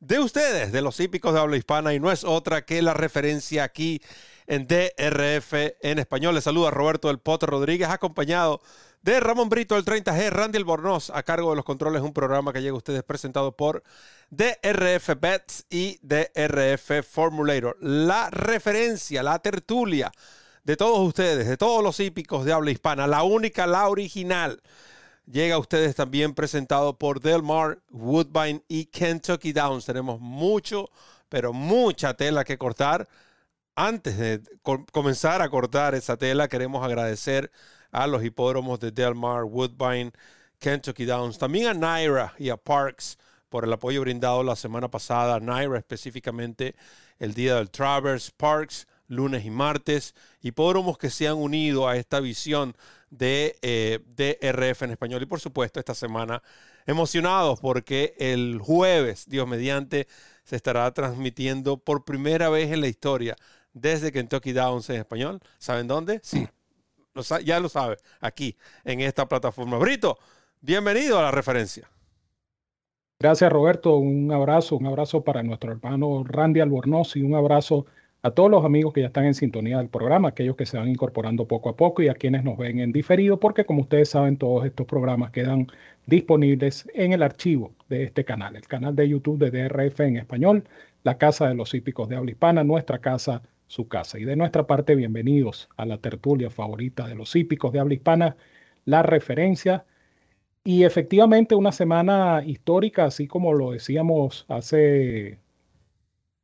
de ustedes, de los hípicos de habla hispana, y no es otra que la referencia aquí en DRF en español. Les saluda Roberto del Potro Rodríguez, acompañado de Ramón Brito, el 30G, Randy Albornoz, a cargo de los controles, un programa que llega a ustedes presentado por DRF Bets y DRF Formulator. La referencia, la tertulia de todos ustedes, de todos los hípicos de habla hispana, la única, la original, llega a ustedes también presentado por Del Mar, Woodbine y Kentucky Downs. Tenemos mucho, pero mucha tela que cortar. Antes de comenzar a cortar esa tela, queremos agradecer a los hipódromos de Del Mar, Woodbine, Kentucky Downs, también a Naira y a Parks por el apoyo brindado la semana pasada, Naira específicamente el día del Traverse, Parks lunes y martes, hipódromos que se han unido a esta visión de eh, DRF en español y por supuesto esta semana emocionados porque el jueves, Dios mediante, se estará transmitiendo por primera vez en la historia desde Kentucky Downs en español. ¿Saben dónde? Sí, ya lo sabe, aquí, en esta plataforma. Brito, bienvenido a la referencia. Gracias, Roberto. Un abrazo, un abrazo para nuestro hermano Randy Albornoz y un abrazo a todos los amigos que ya están en sintonía del programa, aquellos que se van incorporando poco a poco y a quienes nos ven en diferido, porque como ustedes saben, todos estos programas quedan disponibles en el archivo de este canal, el canal de YouTube de DRF en español, la Casa de los Hípicos de Habla Hispana, nuestra casa su casa. Y de nuestra parte, bienvenidos a la tertulia favorita de los hípicos de habla hispana, la referencia. Y efectivamente una semana histórica, así como lo decíamos hace,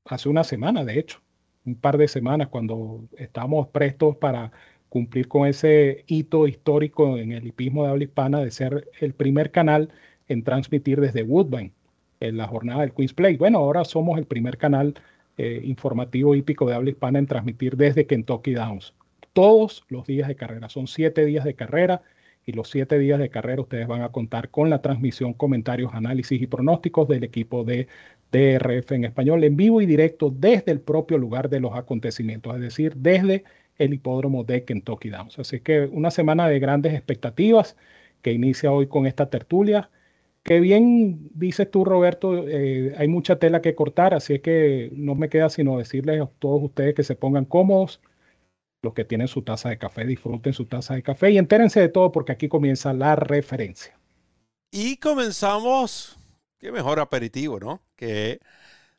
hace una semana, de hecho, un par de semanas, cuando estábamos prestos para cumplir con ese hito histórico en el hipismo de habla hispana de ser el primer canal en transmitir desde Woodbine en la jornada del Queen's Play. Bueno, ahora somos el primer canal eh, informativo hípico de habla hispana en transmitir desde Kentucky Downs. Todos los días de carrera, son siete días de carrera y los siete días de carrera ustedes van a contar con la transmisión, comentarios, análisis y pronósticos del equipo de DRF en español en vivo y directo desde el propio lugar de los acontecimientos, es decir, desde el hipódromo de Kentucky Downs. Así que una semana de grandes expectativas que inicia hoy con esta tertulia Qué bien dices tú, Roberto, eh, hay mucha tela que cortar, así que no me queda sino decirles a todos ustedes que se pongan cómodos, los que tienen su taza de café, disfruten su taza de café y entérense de todo porque aquí comienza la referencia. Y comenzamos, qué mejor aperitivo, ¿no? Que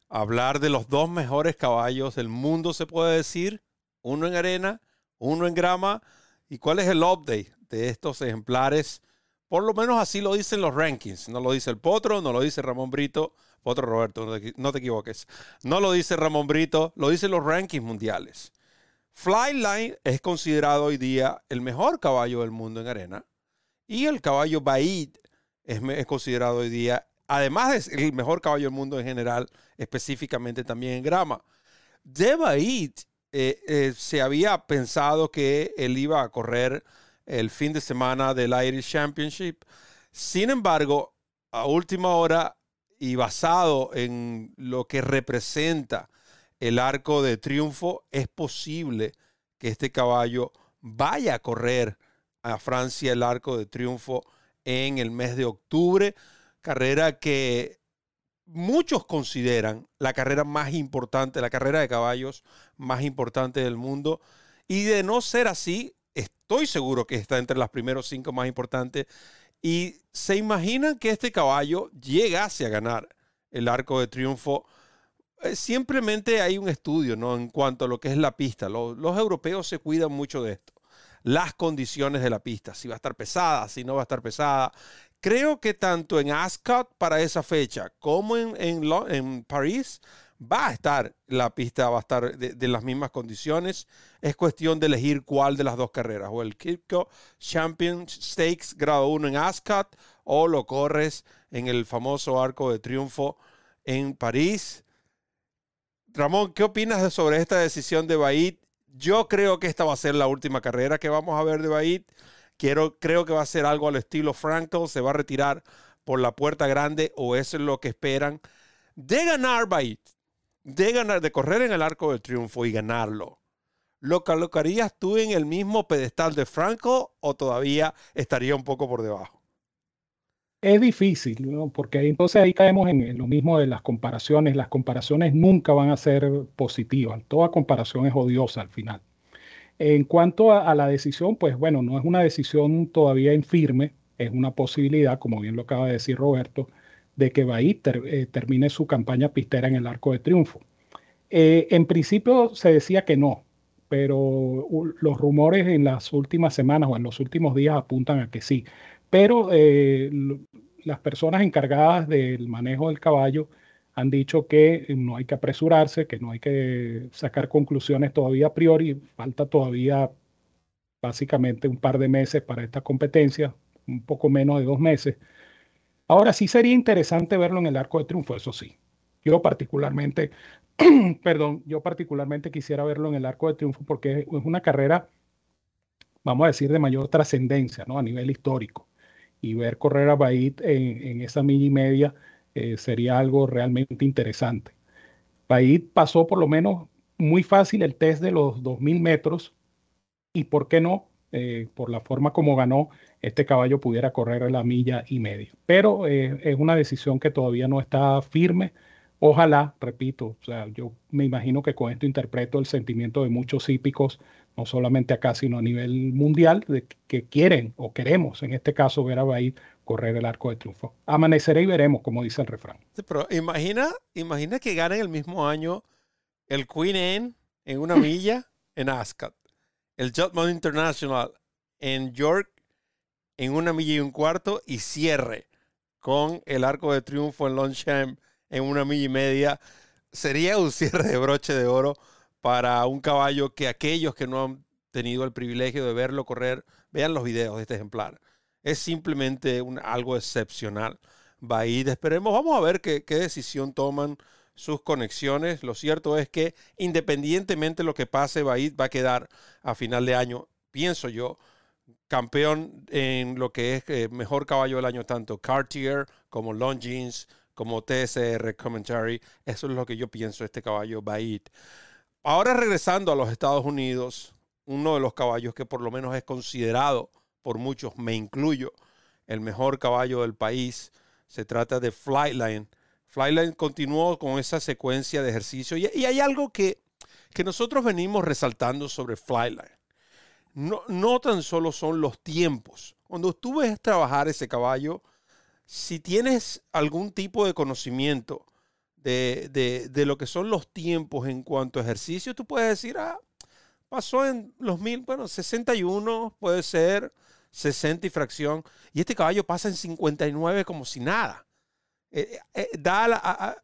hablar de los dos mejores caballos del mundo, se puede decir, uno en arena, uno en grama, y cuál es el update de estos ejemplares por lo menos así lo dicen los rankings. No lo dice el Potro, no lo dice Ramón Brito. Potro Roberto, no te, equivoques. No lo dice Ramón Brito, lo dicen los rankings mundiales. Flyline es considerado hoy día el mejor caballo del mundo en arena. Y el caballo Baid es, considerado hoy día, además de el mejor caballo del mundo en general, específicamente también en grama. De Baid eh, eh, se había pensado que él iba a correr el fin de semana del Irish Championship. Sin embargo, a última hora y basado en lo que representa el arco de triunfo, es posible que este caballo vaya a correr a Francia el arco de triunfo en el mes de octubre, carrera que muchos consideran la carrera más importante, la carrera de caballos más importante del mundo. Y de no ser así, estoy seguro que está entre los primeros cinco más importantes. Y se imaginan que este caballo llegase a ganar el arco de triunfo. Eh, simplemente hay un estudio ¿no? en cuanto a lo que es la pista. Los, europeos se cuidan mucho de esto. Las condiciones de la pista, si va a estar pesada, si no va a estar pesada. Creo que tanto en Ascot para esa fecha como en, en, en París va a estar, la pista va a estar de, las mismas condiciones. Es cuestión de elegir cuál de las dos carreras, o el Kipco Champion Stakes grado 1 en Ascot, o lo corres en el famoso Arco de Triunfo en París. Ramón, ¿qué opinas sobre esta decisión de Bait? Yo creo que esta va a ser la última carrera que vamos a ver de Bait. Creo que va a ser algo al estilo Frankel, se va a retirar por la puerta grande o eso es lo que esperan. De ganar Bait, de ganar, de correr en el arco del triunfo y ganarlo, ¿lo colocarías tú en el mismo pedestal de Franco o todavía estaría un poco por debajo? Es difícil, porque entonces ahí caemos en, lo mismo de las comparaciones. Las comparaciones nunca van a ser positivas. Toda comparación es odiosa al final. En cuanto a, la decisión, pues bueno, no es una decisión todavía en firme, es una posibilidad, como bien lo acaba de decir Roberto, de que Bahí eh, termine su campaña pistera en el arco de triunfo. Eh, en principio se decía que no, pero los rumores en las últimas semanas o en los últimos días apuntan a que sí. Pero eh, las personas encargadas del manejo del caballo han dicho que no hay que apresurarse, que no hay que sacar conclusiones todavía a priori, falta todavía básicamente un par de meses para esta competencia, un poco menos de dos meses. Ahora sí sería interesante verlo en el arco de triunfo, eso sí. Yo particularmente, perdón, yo particularmente quisiera verlo en el arco de triunfo porque es una carrera, vamos a decir, de mayor trascendencia, ¿no? A nivel histórico y ver correr a Bait en, esa milla y media eh, sería algo realmente interesante. Bait pasó por lo menos muy fácil el test de los 2.000 metros y por qué no, eh, por la forma como ganó, este caballo pudiera correr la milla y media. Pero eh, es una decisión que todavía no está firme. Ojalá, repito, o sea, yo me imagino que con esto interpreto el sentimiento de muchos hípicos no solamente acá, sino a nivel mundial, de que quieren o queremos, en este caso, ver a Bahí correr el arco de triunfo. Amaneceré y veremos, como dice el refrán. pero imagina, imagina que ganen el mismo año el Queen Anne en una milla en Ascot, el Jutman International en York en una milla y un cuarto y cierre con el arco de triunfo en Longchamp en una milla y media. Sería un cierre de broche de oro para un caballo que aquellos que no han tenido el privilegio de verlo correr, vean los videos de este ejemplar. Es simplemente un, algo excepcional. Va esperemos, vamos a ver qué, decisión toman sus conexiones. Lo cierto es que independientemente de lo que pase, Baid va a quedar a final de año, pienso yo, campeón en lo que es eh, mejor caballo del año, tanto Cartier como Longines, como TSR Commentary. Eso es lo que yo pienso este caballo Baid. Ahora regresando a los Estados Unidos, uno de los caballos que por lo menos es considerado por muchos, me incluyo, el mejor caballo del país, se trata de Flightline. Flightline continuó con esa secuencia de ejercicio y, hay algo que, que, nosotros venimos resaltando sobre Flightline. No, no tan solo son los tiempos. Cuando tú ves trabajar ese caballo, si tienes algún tipo de conocimiento de, lo que son los tiempos en cuanto a ejercicio, tú puedes decir, ah, pasó en los mil, bueno, 61 puede ser, 60 y fracción, y este caballo pasa en 59 como si nada. Eh, eh, da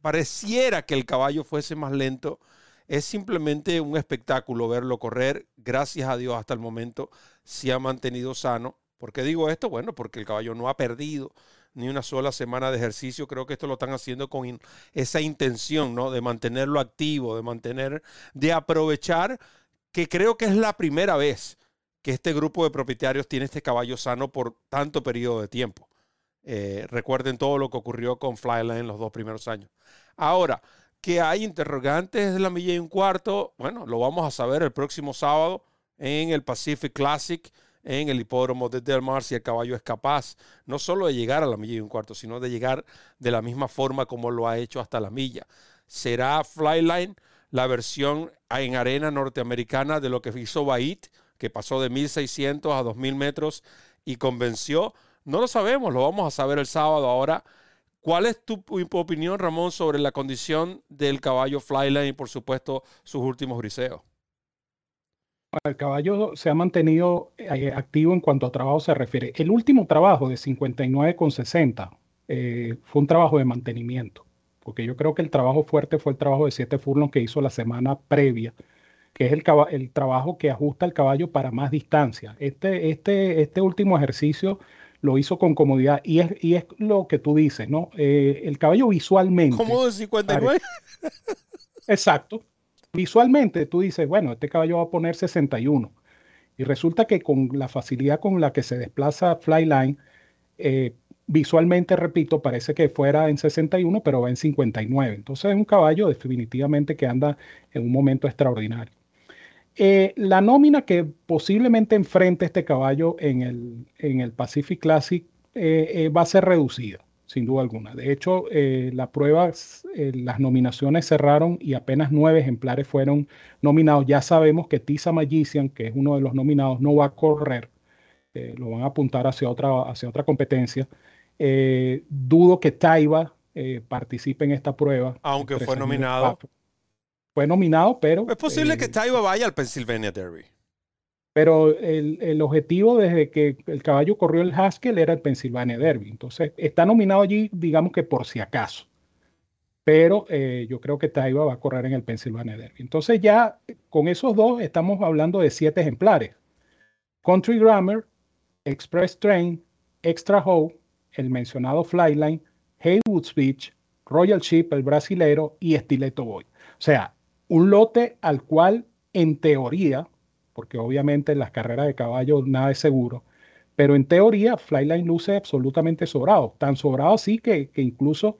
pareciera que el caballo fuese más lento. Es simplemente un espectáculo verlo correr. Gracias a Dios hasta el momento se ha mantenido sano. ¿Por qué digo esto? Bueno, porque el caballo no ha perdido ni una sola semana de ejercicio. Creo que esto lo están haciendo con esa intención, ¿no? De mantenerlo activo, de mantener, de aprovechar, que creo que es la primera vez que este grupo de propietarios tiene este caballo sano por tanto periodo de tiempo. Eh, recuerden todo lo que ocurrió con Flyline en los dos primeros años. Ahora, que hay interrogantes de la milla y un cuarto, bueno, lo vamos a saber el próximo sábado en el Pacific Classic en el hipódromo de Del Mar si el caballo es capaz no solo de llegar a la milla y un cuarto, sino de llegar de la misma forma como lo ha hecho hasta la milla. Será Flyline la versión en arena norteamericana de lo que hizo Bait, que pasó de 1600 a 2000 metros y convenció. No lo sabemos, lo vamos a saber el sábado. Ahora, ¿cuál es tu opinión, Ramón, sobre la condición del caballo Flyline y, por supuesto, sus últimos briseos? El caballo se ha mantenido eh, activo en cuanto a trabajo se refiere. El último trabajo de 59,60 eh, fue un trabajo de mantenimiento, porque yo creo que el trabajo fuerte fue el trabajo de 7 furlongs que hizo la semana previa, que es el, el, trabajo que ajusta el caballo para más distancia. Este, este, este último ejercicio lo hizo con comodidad y es, y es lo que tú dices, ¿no? Eh, el caballo visualmente. ¿Cómo de 59? Exacto. Visualmente tú dices, bueno, este caballo va a poner 61. Y resulta que con la facilidad con la que se desplaza Flyline, eh, visualmente, repito, parece que fuera en 61, pero va en 59. Entonces es un caballo definitivamente que anda en un momento extraordinario. Eh, la nómina que posiblemente enfrente este caballo en el, en el Pacific Classic eh, va a ser reducida sin duda alguna. De hecho, eh, la prueba, eh, las nominaciones cerraron y apenas nueve ejemplares fueron nominados. Ya sabemos que Tisa Magician, que es uno de los nominados, no va a correr. Eh, lo van a apuntar hacia otra, hacia otra competencia. dudo que Taiba participe en esta prueba. Aunque fue nominado. Fue nominado, pero... Es posible que Taiba vaya al Pennsylvania Derby. Pero el, objetivo desde que el caballo corrió el Haskell era el Pennsylvania Derby. Entonces está nominado allí, digamos que por si acaso. Pero eh, yo creo que Taiba va a correr en el Pennsylvania Derby. Entonces ya con esos dos estamos hablando de siete ejemplares. Country Grammar, Express Train, Extra Hope, el mencionado Flyline, Haywood Beach, Royal Ship, el brasilero y Stiletto Boy. O sea, un lote al cual en teoría porque obviamente en las carreras de caballo nada es seguro. Pero en teoría, Flyline luce absolutamente sobrado, tan sobrado así que, incluso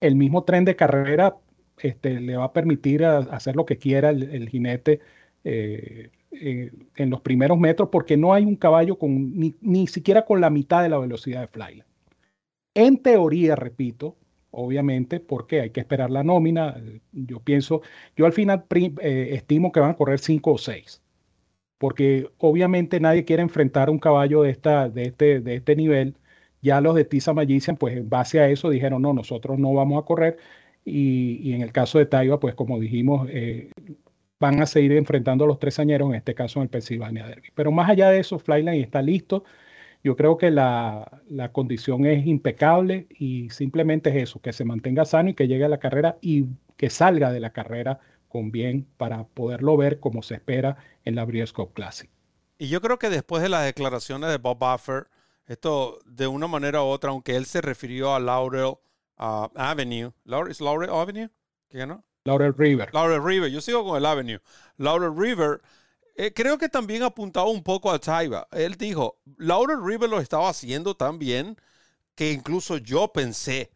el mismo tren de carrera este, le va a permitir hacer lo que quiera el, jinete eh, eh, en los primeros metros, porque no hay un caballo con ni, ni, siquiera con la mitad de la velocidad de Flyline. En teoría, repito, obviamente, porque hay que esperar la nómina. Yo pienso, yo al final eh, estimo que van a correr 5 o 6 porque obviamente nadie quiere enfrentar un caballo de, esta, de, este, de este nivel. Ya los de Tisa Magician, pues en base a eso dijeron, no, nosotros no vamos a correr. Y, en el caso de Taiba, pues como dijimos, eh, van a seguir enfrentando a los tres añeros, en este caso en el Pennsylvania Derby. Pero más allá de eso, Flyline está listo. Yo creo que la, la, condición es impecable y simplemente es eso, que se mantenga sano y que llegue a la carrera y que salga de la carrera con bien para poderlo ver como se espera en la Breeders' Classic. Y yo creo que después de las declaraciones de Bob Buffer, esto de una manera u otra, aunque él se refirió a Laurel Avenue, Laurel, ¿es Laurel Avenue? ¿Qué ganó? Laurel River. Laurel River, yo sigo con el Avenue. Laurel River, eh, creo que también apuntaba un poco a Taiba. Él dijo, Laurel River lo estaba haciendo tan bien que incluso yo pensé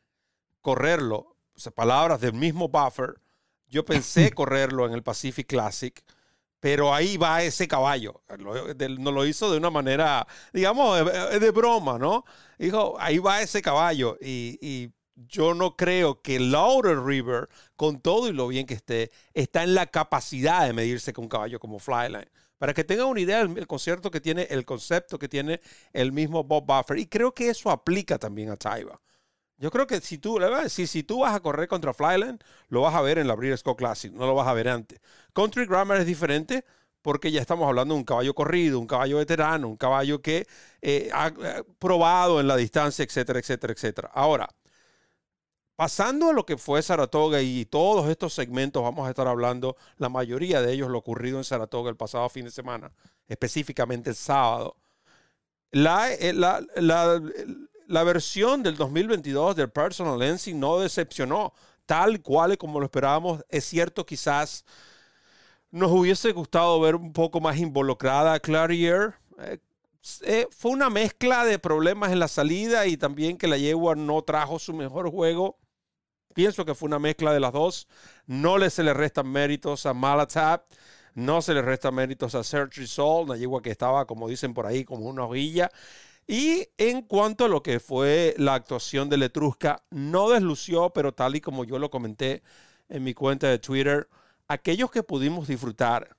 correrlo, o palabras del mismo Buffer, yo pensé correrlo en el Pacific Classic, pero ahí va ese caballo. No lo hizo de una manera, digamos, de, broma, ¿no? Dijo, ahí va ese caballo. Y, yo no creo que Laurel River, con todo y lo bien que esté, está en la capacidad de medirse con un caballo como Flyline. Para que tengan una idea del concierto que tiene, el concepto que tiene el mismo Bob Buffer. Y creo que eso aplica también a Taiba. Yo creo que si tú, si, si tú vas a correr contra Flyland, lo vas a ver en la Breeders' Cup Classic, no lo vas a ver antes. Country Grammar es diferente porque ya estamos hablando de un caballo corrido, un caballo veterano, un caballo que eh, ha eh, probado en la distancia, etcétera, etcétera, etcétera. Ahora, pasando a lo que fue Saratoga y todos estos segmentos, vamos a estar hablando, la mayoría de ellos, lo ocurrido en Saratoga el pasado fin de semana, específicamente el sábado. La, eh, la, la, la versión del 2022 del Personal Lensing no decepcionó, tal cual como lo esperábamos. Es cierto, quizás nos hubiese gustado ver un poco más involucrada a Clarier. Eh, eh, fue una mezcla de problemas en la salida y también que la yegua no trajo su mejor juego. Pienso que fue una mezcla de las dos. No le se le restan méritos a Malatap. No se le restan méritos a Sergio Sol, una yegua que estaba, como dicen por ahí, como una hojilla. Y en cuanto a lo que fue la actuación de Letrusca, no deslució, pero tal y como yo lo comenté en mi cuenta de Twitter, aquellos que pudimos disfrutar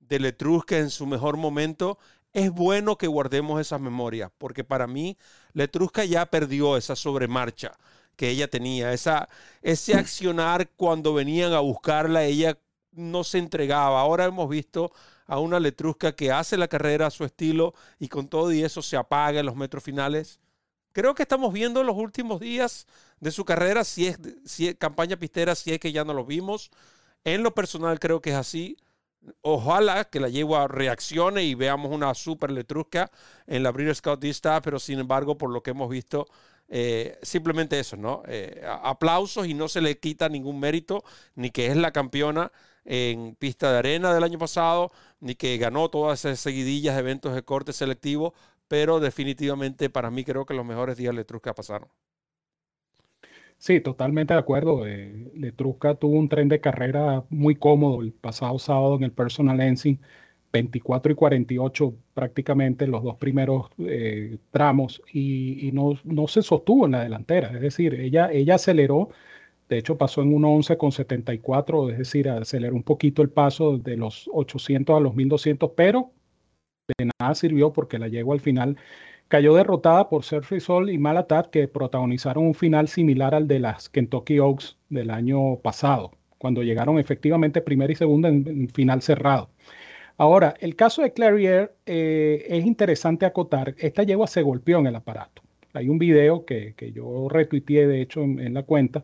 de Letrusca en su mejor momento, es bueno que guardemos esas memorias, porque para mí Letrusca ya perdió esa sobremarcha que ella tenía, esa, ese accionar cuando venían a buscarla, ella no se entregaba. Ahora hemos visto a una letrusca que hace la carrera a su estilo y con todo y eso se apaga en los metros finales. Creo que estamos viendo los últimos días de su carrera, si es, si campaña pistera, si es que ya no lo vimos. En lo personal creo que es así. Ojalá que la yegua reaccione y veamos una super letrusca en la Breeders' Cup Dista, pero sin embargo, por lo que hemos visto, eh, simplemente eso, ¿no? Eh, aplausos y no se le quita ningún mérito, ni que es la campeona en pista de arena del año pasado, ni que ganó todas esas seguidillas eventos de corte selectivo, pero definitivamente para mí creo que los mejores días de Letrusca pasaron. Sí, totalmente de acuerdo. Eh, Letrusca tuvo un tren de carrera muy cómodo el pasado sábado en el Personal Engine 24 y 48 prácticamente los dos primeros eh, tramos y, no, no, se sostuvo en la delantera. Es decir, ella, ella aceleró, de hecho pasó en 1.11 con 74, es decir, aceleró un poquito el paso de los 800 a los 1200, pero de nada sirvió porque la llegó al final. Cayó derrotada por Sergio Sol y Malatat, que protagonizaron un final similar al de las Kentucky Oaks del año pasado, cuando llegaron efectivamente primera y segunda en final cerrado. Ahora, el caso de Clarier eh, es interesante acotar. Esta yegua se golpeó en el aparato. Hay un video que, yo retuiteé, de hecho, en, la cuenta,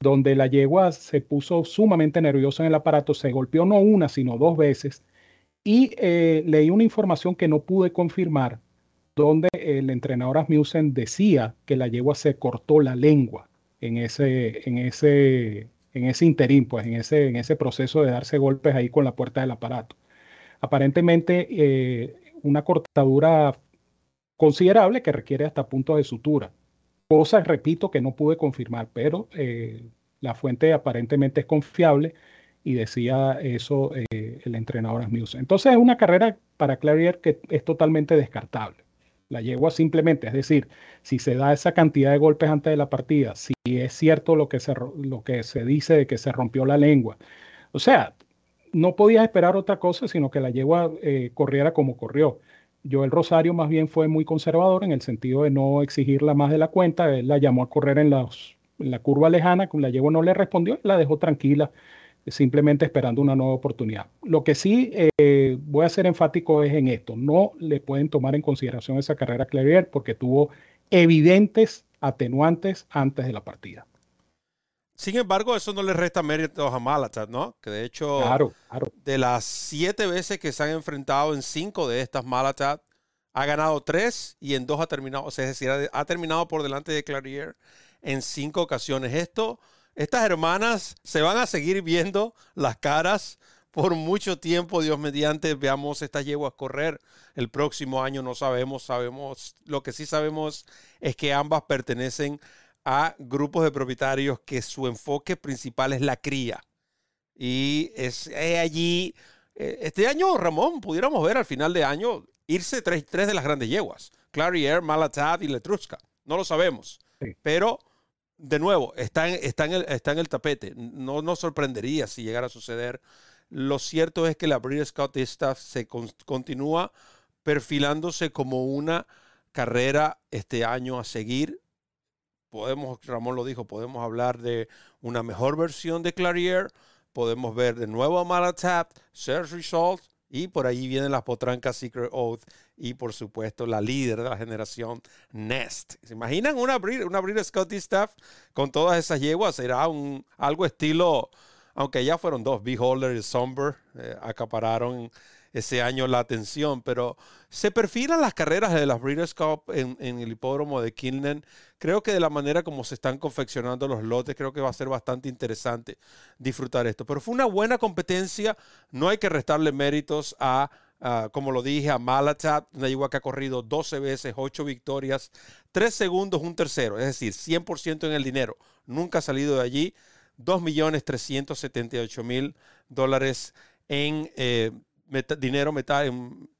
donde la yegua se puso sumamente nerviosa en el aparato, se golpeó no una, sino dos veces. Y eh, leí una información que no pude confirmar, donde el entrenador Asmussen decía que la yegua se cortó la lengua en ese, en ese, en ese interín, pues en ese, en ese proceso de darse golpes ahí con la puerta del aparato aparentemente eh, una cortadura considerable que requiere hasta puntos de sutura. Cosa, repito, que no pude confirmar, pero eh, la fuente aparentemente es confiable y decía eso eh, el entrenador Asmuse. Entonces es una carrera para Clarier que es totalmente descartable. La yegua simplemente, es decir, si se da esa cantidad de golpes antes de la partida, si es cierto lo que se, lo que se dice de que se rompió la lengua, o sea, no podías esperar otra cosa, sino que la yegua eh, corriera como corrió. Yo el Rosario más bien fue muy conservador en el sentido de no exigirla más de la cuenta. Él la llamó a correr en, la curva lejana, la yegua no le respondió, la dejó tranquila, simplemente esperando una nueva oportunidad. Lo que sí eh, voy a ser enfático es en esto. No le pueden tomar en consideración esa carrera Clavier porque tuvo evidentes atenuantes antes de la partida. Sin embargo, eso no le resta méritos a Malatat, ¿no? Que de hecho, de las siete veces que se han enfrentado en cinco de estas, Malatat ha ganado tres y en dos ha terminado, o sea, es decir, ha, terminado por delante de Clarier en cinco ocasiones. Esto, estas hermanas se van a seguir viendo las caras por mucho tiempo, Dios mediante, veamos estas yeguas correr el próximo año, no sabemos, sabemos, lo que sí sabemos es que ambas pertenecen a grupos de propietarios que su enfoque principal es la cría. Y es, allí, eh, este año, Ramón, pudiéramos ver al final de año irse tres, tres de las grandes yeguas, Clarier, Malatab y Letruska. No lo sabemos, pero de nuevo, está en, está, en el, está en el tapete. No nos sorprendería si llegara a suceder. Lo cierto es que la Breeders' Scout Staff se continúa perfilándose como una carrera este año a seguir podemos, Ramón lo dijo, podemos hablar de una mejor versión de Clarier, podemos ver de nuevo a Malatap, Search Results, y por ahí vienen las potrancas Secret Oath y por supuesto la líder de la generación Nest. ¿Se imaginan una Breeder, una Scotty Staff con todas esas yeguas? Será un, algo estilo, aunque ya fueron dos, Beholder y Somber, eh, acapararon ese año la atención, pero se perfilan las carreras de las Breeders' Cup en, el hipódromo de Kilnen. Creo que de la manera como se están confeccionando los lotes, creo que va a ser bastante interesante disfrutar esto. Pero fue una buena competencia, no hay que restarle méritos a, como lo dije, a Malatat, una yegua que ha corrido 12 veces, 8 victorias, 3 segundos, un tercero, es decir, 100% en el dinero. Nunca ha salido de allí. 2.378.000 dólares en eh, dinero metal,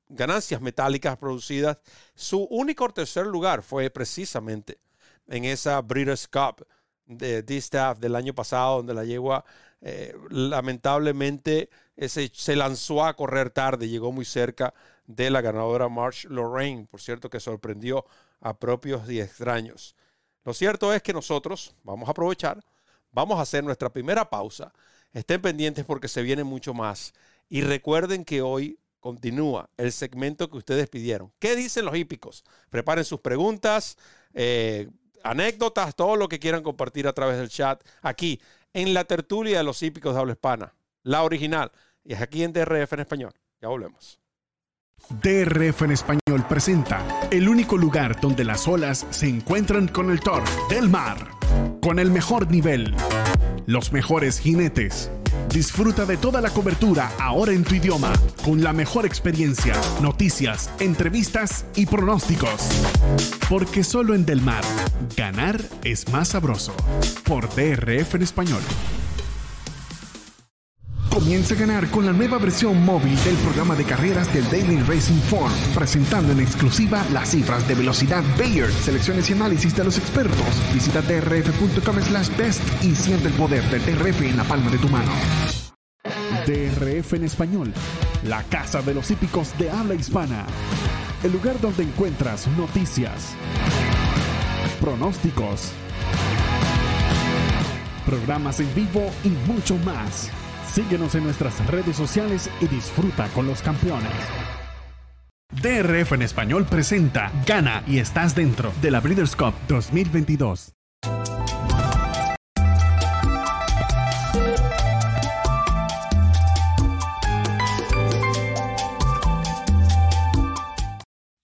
ganancias metálicas producidas. Su único tercer lugar fue precisamente en esa Breeders' Cup de D-Staff del año pasado, donde la yegua eh, lamentablemente ese, se lanzó a correr tarde, llegó muy cerca de la ganadora March Lorraine, por cierto que sorprendió a propios y extraños. Lo cierto es que nosotros vamos a aprovechar, vamos a hacer nuestra primera pausa. Estén pendientes porque se viene mucho más. Y recuerden que hoy continúa el segmento que ustedes pidieron. ¿Qué dicen los hípicos? Preparen sus preguntas, eh, anécdotas, todo lo que quieran compartir a través del chat aquí en la tertulia de los hípicos de habla hispana, la original. Y es aquí en DRF en español. Ya volvemos. DRF en español presenta el único lugar donde las olas se encuentran con el Thor del mar, con el mejor nivel, los mejores jinetes. Disfruta de toda la cobertura ahora en tu idioma, con la mejor experiencia, noticias, entrevistas y pronósticos. Porque solo en Del Mar, ganar es más sabroso. Por DRF en español. Comienza a ganar con la nueva versión móvil del programa de carreras del Daily Racing Form, presentando en exclusiva las cifras de velocidad Bayer, selecciones y análisis de los expertos. Visita drf.com slash best y siente el poder del DRF en la palma de tu mano. DRF en español, la casa de los hípicos de habla hispana. El lugar donde encuentras noticias, pronósticos, programas en vivo y mucho más. Síguenos en nuestras redes sociales y disfruta con los campeones. DRF en español presenta Gana y estás dentro de la Breeders' Cup 2022.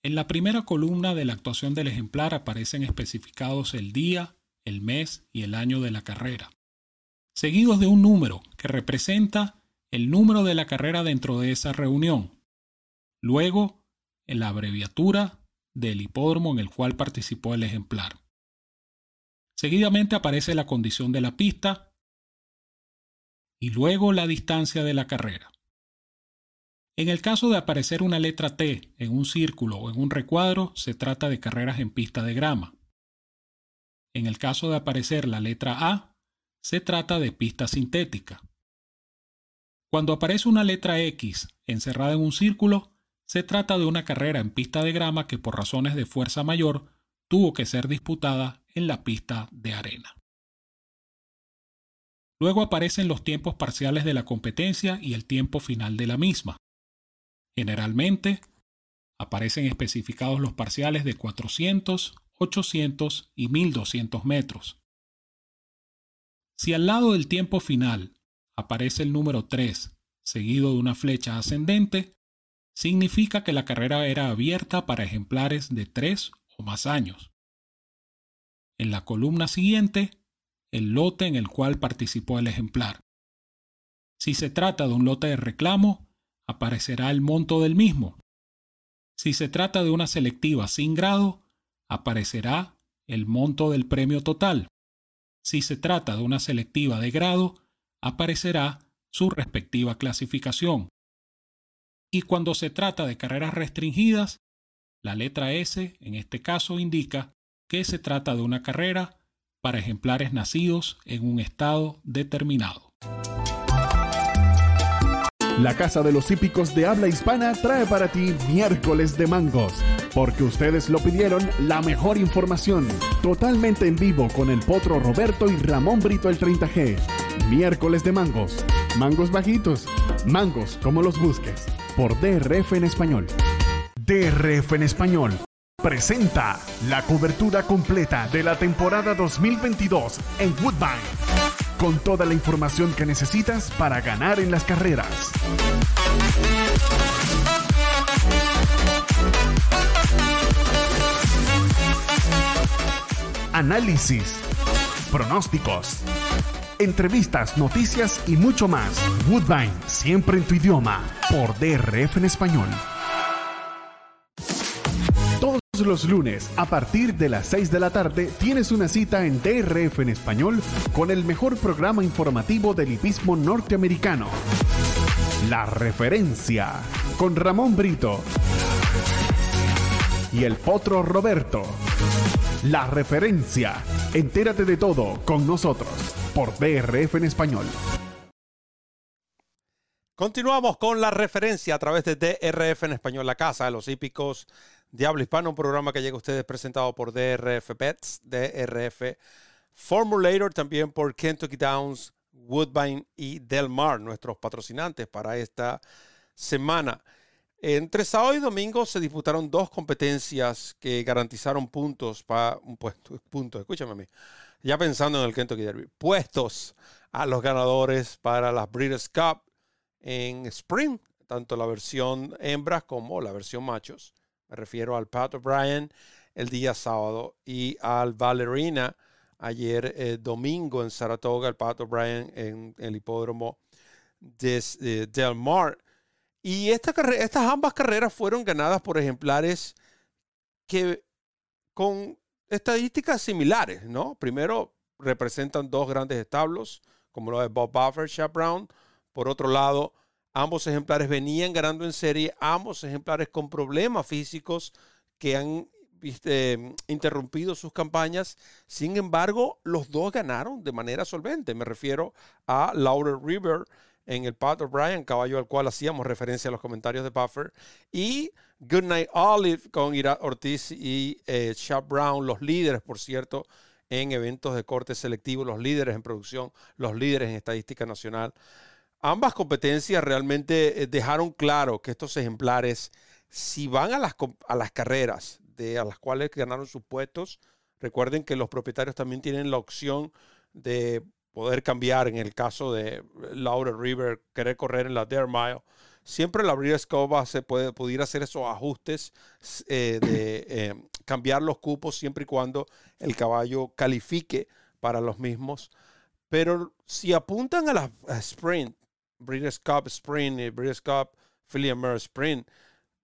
En la primera columna de la actuación del ejemplar aparecen especificados el día, el mes y el año de la carrera seguidos de un número que representa el número de la carrera dentro de esa reunión. Luego, en la abreviatura del hipódromo en el cual participó el ejemplar. Seguidamente aparece la condición de la pista y luego la distancia de la carrera. En el caso de aparecer una letra T en un círculo o en un recuadro, se trata de carreras en pista de grama. En el caso de aparecer la letra A, se trata de pista sintética. Cuando aparece una letra X encerrada en un círculo, se trata de una carrera en pista de grama que por razones de fuerza mayor tuvo que ser disputada en la pista de arena. Luego aparecen los tiempos parciales de la competencia y el tiempo final de la misma. Generalmente, aparecen especificados los parciales de 400, 800 y 1200 metros. Si al lado del tiempo final aparece el número 3 seguido de una flecha ascendente, significa que la carrera era abierta para ejemplares de 3 o más años. En la columna siguiente, el lote en el cual participó el ejemplar. Si se trata de un lote de reclamo, aparecerá el monto del mismo. Si se trata de una selectiva sin grado, aparecerá el monto del premio total. Si se trata de una selectiva de grado, aparecerá su respectiva clasificación. Y cuando se trata de carreras restringidas, la letra S en este caso indica que se trata de una carrera para ejemplares nacidos en un estado determinado. La Casa de los Hípicos de Habla Hispana trae para ti miércoles de mangos, porque ustedes lo pidieron la mejor información, totalmente en vivo con el Potro Roberto y Ramón Brito el 30G. Miércoles de mangos, mangos bajitos, mangos como los busques, por DRF en español. DRF en español presenta la cobertura completa de la temporada 2022 en Woodbine con toda la información que necesitas para ganar en las carreras. Análisis, pronósticos, entrevistas, noticias y mucho más. Woodbine, siempre en tu idioma, por DRF en español los lunes, a partir de las 6 de la tarde, tienes una cita en DRF en español con el mejor programa informativo del hipismo norteamericano. La referencia con Ramón Brito y el potro Roberto. La referencia. Entérate de todo con nosotros por DRF en español. Continuamos con la referencia a través de DRF en español, la casa de los hípicos Diablo Hispano, un programa que llega a ustedes presentado por DRF Pets, DRF Formulator, también por Kentucky Downs, Woodbine y Del Mar, nuestros patrocinantes para esta semana. Entre sábado y domingo se disputaron dos competencias que garantizaron puntos para un puesto, puntos, escúchame a mí, ya pensando en el Kentucky Derby, puestos a los ganadores para las Breeders' Cup en Spring tanto la versión hembras como la versión machos. Me refiero al Pat O'Brien el día sábado y al Valerina ayer eh, domingo en Saratoga, el Pat O'Brien en el hipódromo de, eh, Del Mar. Y esta estas ambas carreras fueron ganadas por ejemplares que con estadísticas similares, ¿no? Primero representan dos grandes establos, como lo de Bob Buffer, Chap Brown. Por otro lado, ambos ejemplares venían ganando en serie, ambos ejemplares con problemas físicos que han interrumpido sus campañas. Sin embargo, los dos ganaron de manera solvente. Me refiero a Laura River en el Pat O'Brien, caballo al cual hacíamos referencia a los comentarios de Buffer, y Goodnight Olive con Ira Ortiz y eh, Brown, los líderes, por cierto, en eventos de corte selectivo, los líderes en producción, los líderes en estadística nacional. Ambas competencias realmente eh, dejaron claro que estos ejemplares, si van a las, a las carreras de, a las cuales ganaron sus puestos, recuerden que los propietarios también tienen la opción de poder cambiar en el caso de Laura River, querer correr en la Dare Mile. Siempre la Breeders' Escoba se puede, pudiera hacer esos ajustes eh, de eh, cambiar los cupos siempre y cuando el caballo califique para los mismos. Pero si apuntan a la sprint, Breeders' Cup Sprint y Breeders' Cup Philly Sprint,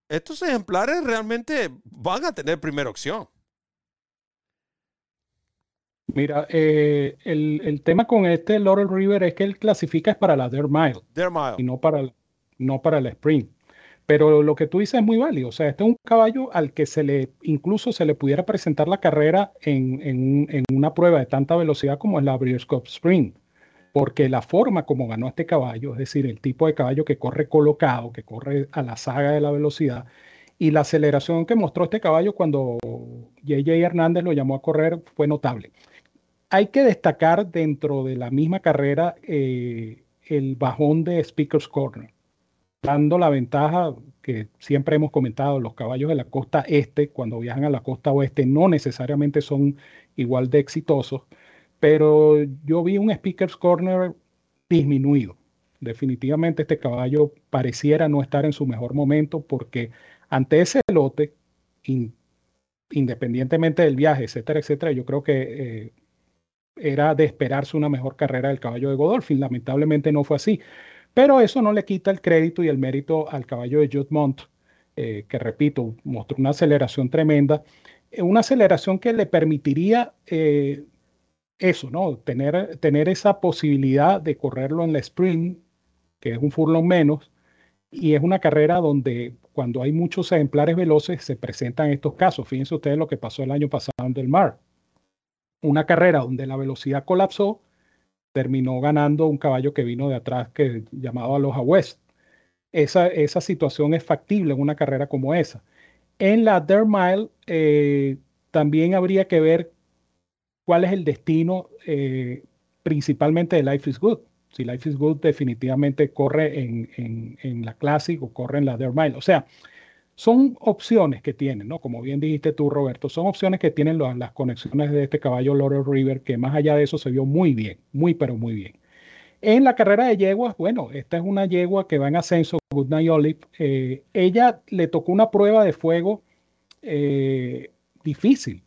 estos ejemplares realmente van a tener primera opción. Mira, eh, el, tema con este Laurel River es que él clasifica es para la Dare Mile, y no para, no para el sprint. Pero lo que tú dices es muy válido. O sea, este es un caballo al que se le, incluso se le pudiera presentar la carrera en, una prueba de tanta velocidad como es la Breeders' Cup Sprint. Porque la forma como ganó este caballo, es decir, el tipo de caballo que corre colocado, que corre a la saga de la velocidad, y la aceleración que mostró este caballo cuando JJ Hernández lo llamó a correr fue notable hay que destacar dentro de la misma carrera eh, el bajón de Speaker's Corner, dando la ventaja que siempre hemos comentado, los caballos de la costa este, cuando viajan a la costa oeste, no necesariamente son igual de exitosos, pero yo vi un Speaker's Corner disminuido. Definitivamente este caballo pareciera no estar en su mejor momento porque ante ese lote, independientemente del viaje, etcétera, etcétera, yo creo que eh, era de esperarse una mejor carrera del caballo de Godolphin. Lamentablemente no fue así. Pero eso no le quita el crédito y el mérito al caballo de Judmont, eh, que repito, mostró una aceleración tremenda. Eh, una aceleración que le permitiría eh, eso, ¿no? Tener, tener esa posibilidad de correrlo en la sprint, que es un furlong menos, y es una carrera donde cuando hay muchos ejemplares veloces se presentan estos casos. Fíjense ustedes lo que pasó el año pasado en Del Mar una carrera donde la velocidad colapsó, terminó ganando un caballo que vino de atrás que llamado Aloha West. Esa, esa situación es factible en una carrera como esa. En la Dare Mile eh, también habría que ver cuál es el destino eh, principalmente de Life is Good. Si Life is Good definitivamente corre en, en, en la Classic o corre en la Dare Mile. O sea, son opciones que tienen, ¿no? Como bien dijiste tú, Roberto, son opciones que tienen las conexiones de este caballo Laurel River, que más allá de eso se vio muy bien, muy, pero muy bien. En la carrera de yeguas, bueno, esta es una yegua que va en ascenso, Goodnight Olive. Eh, ella le tocó una prueba de fuego eh, difícil,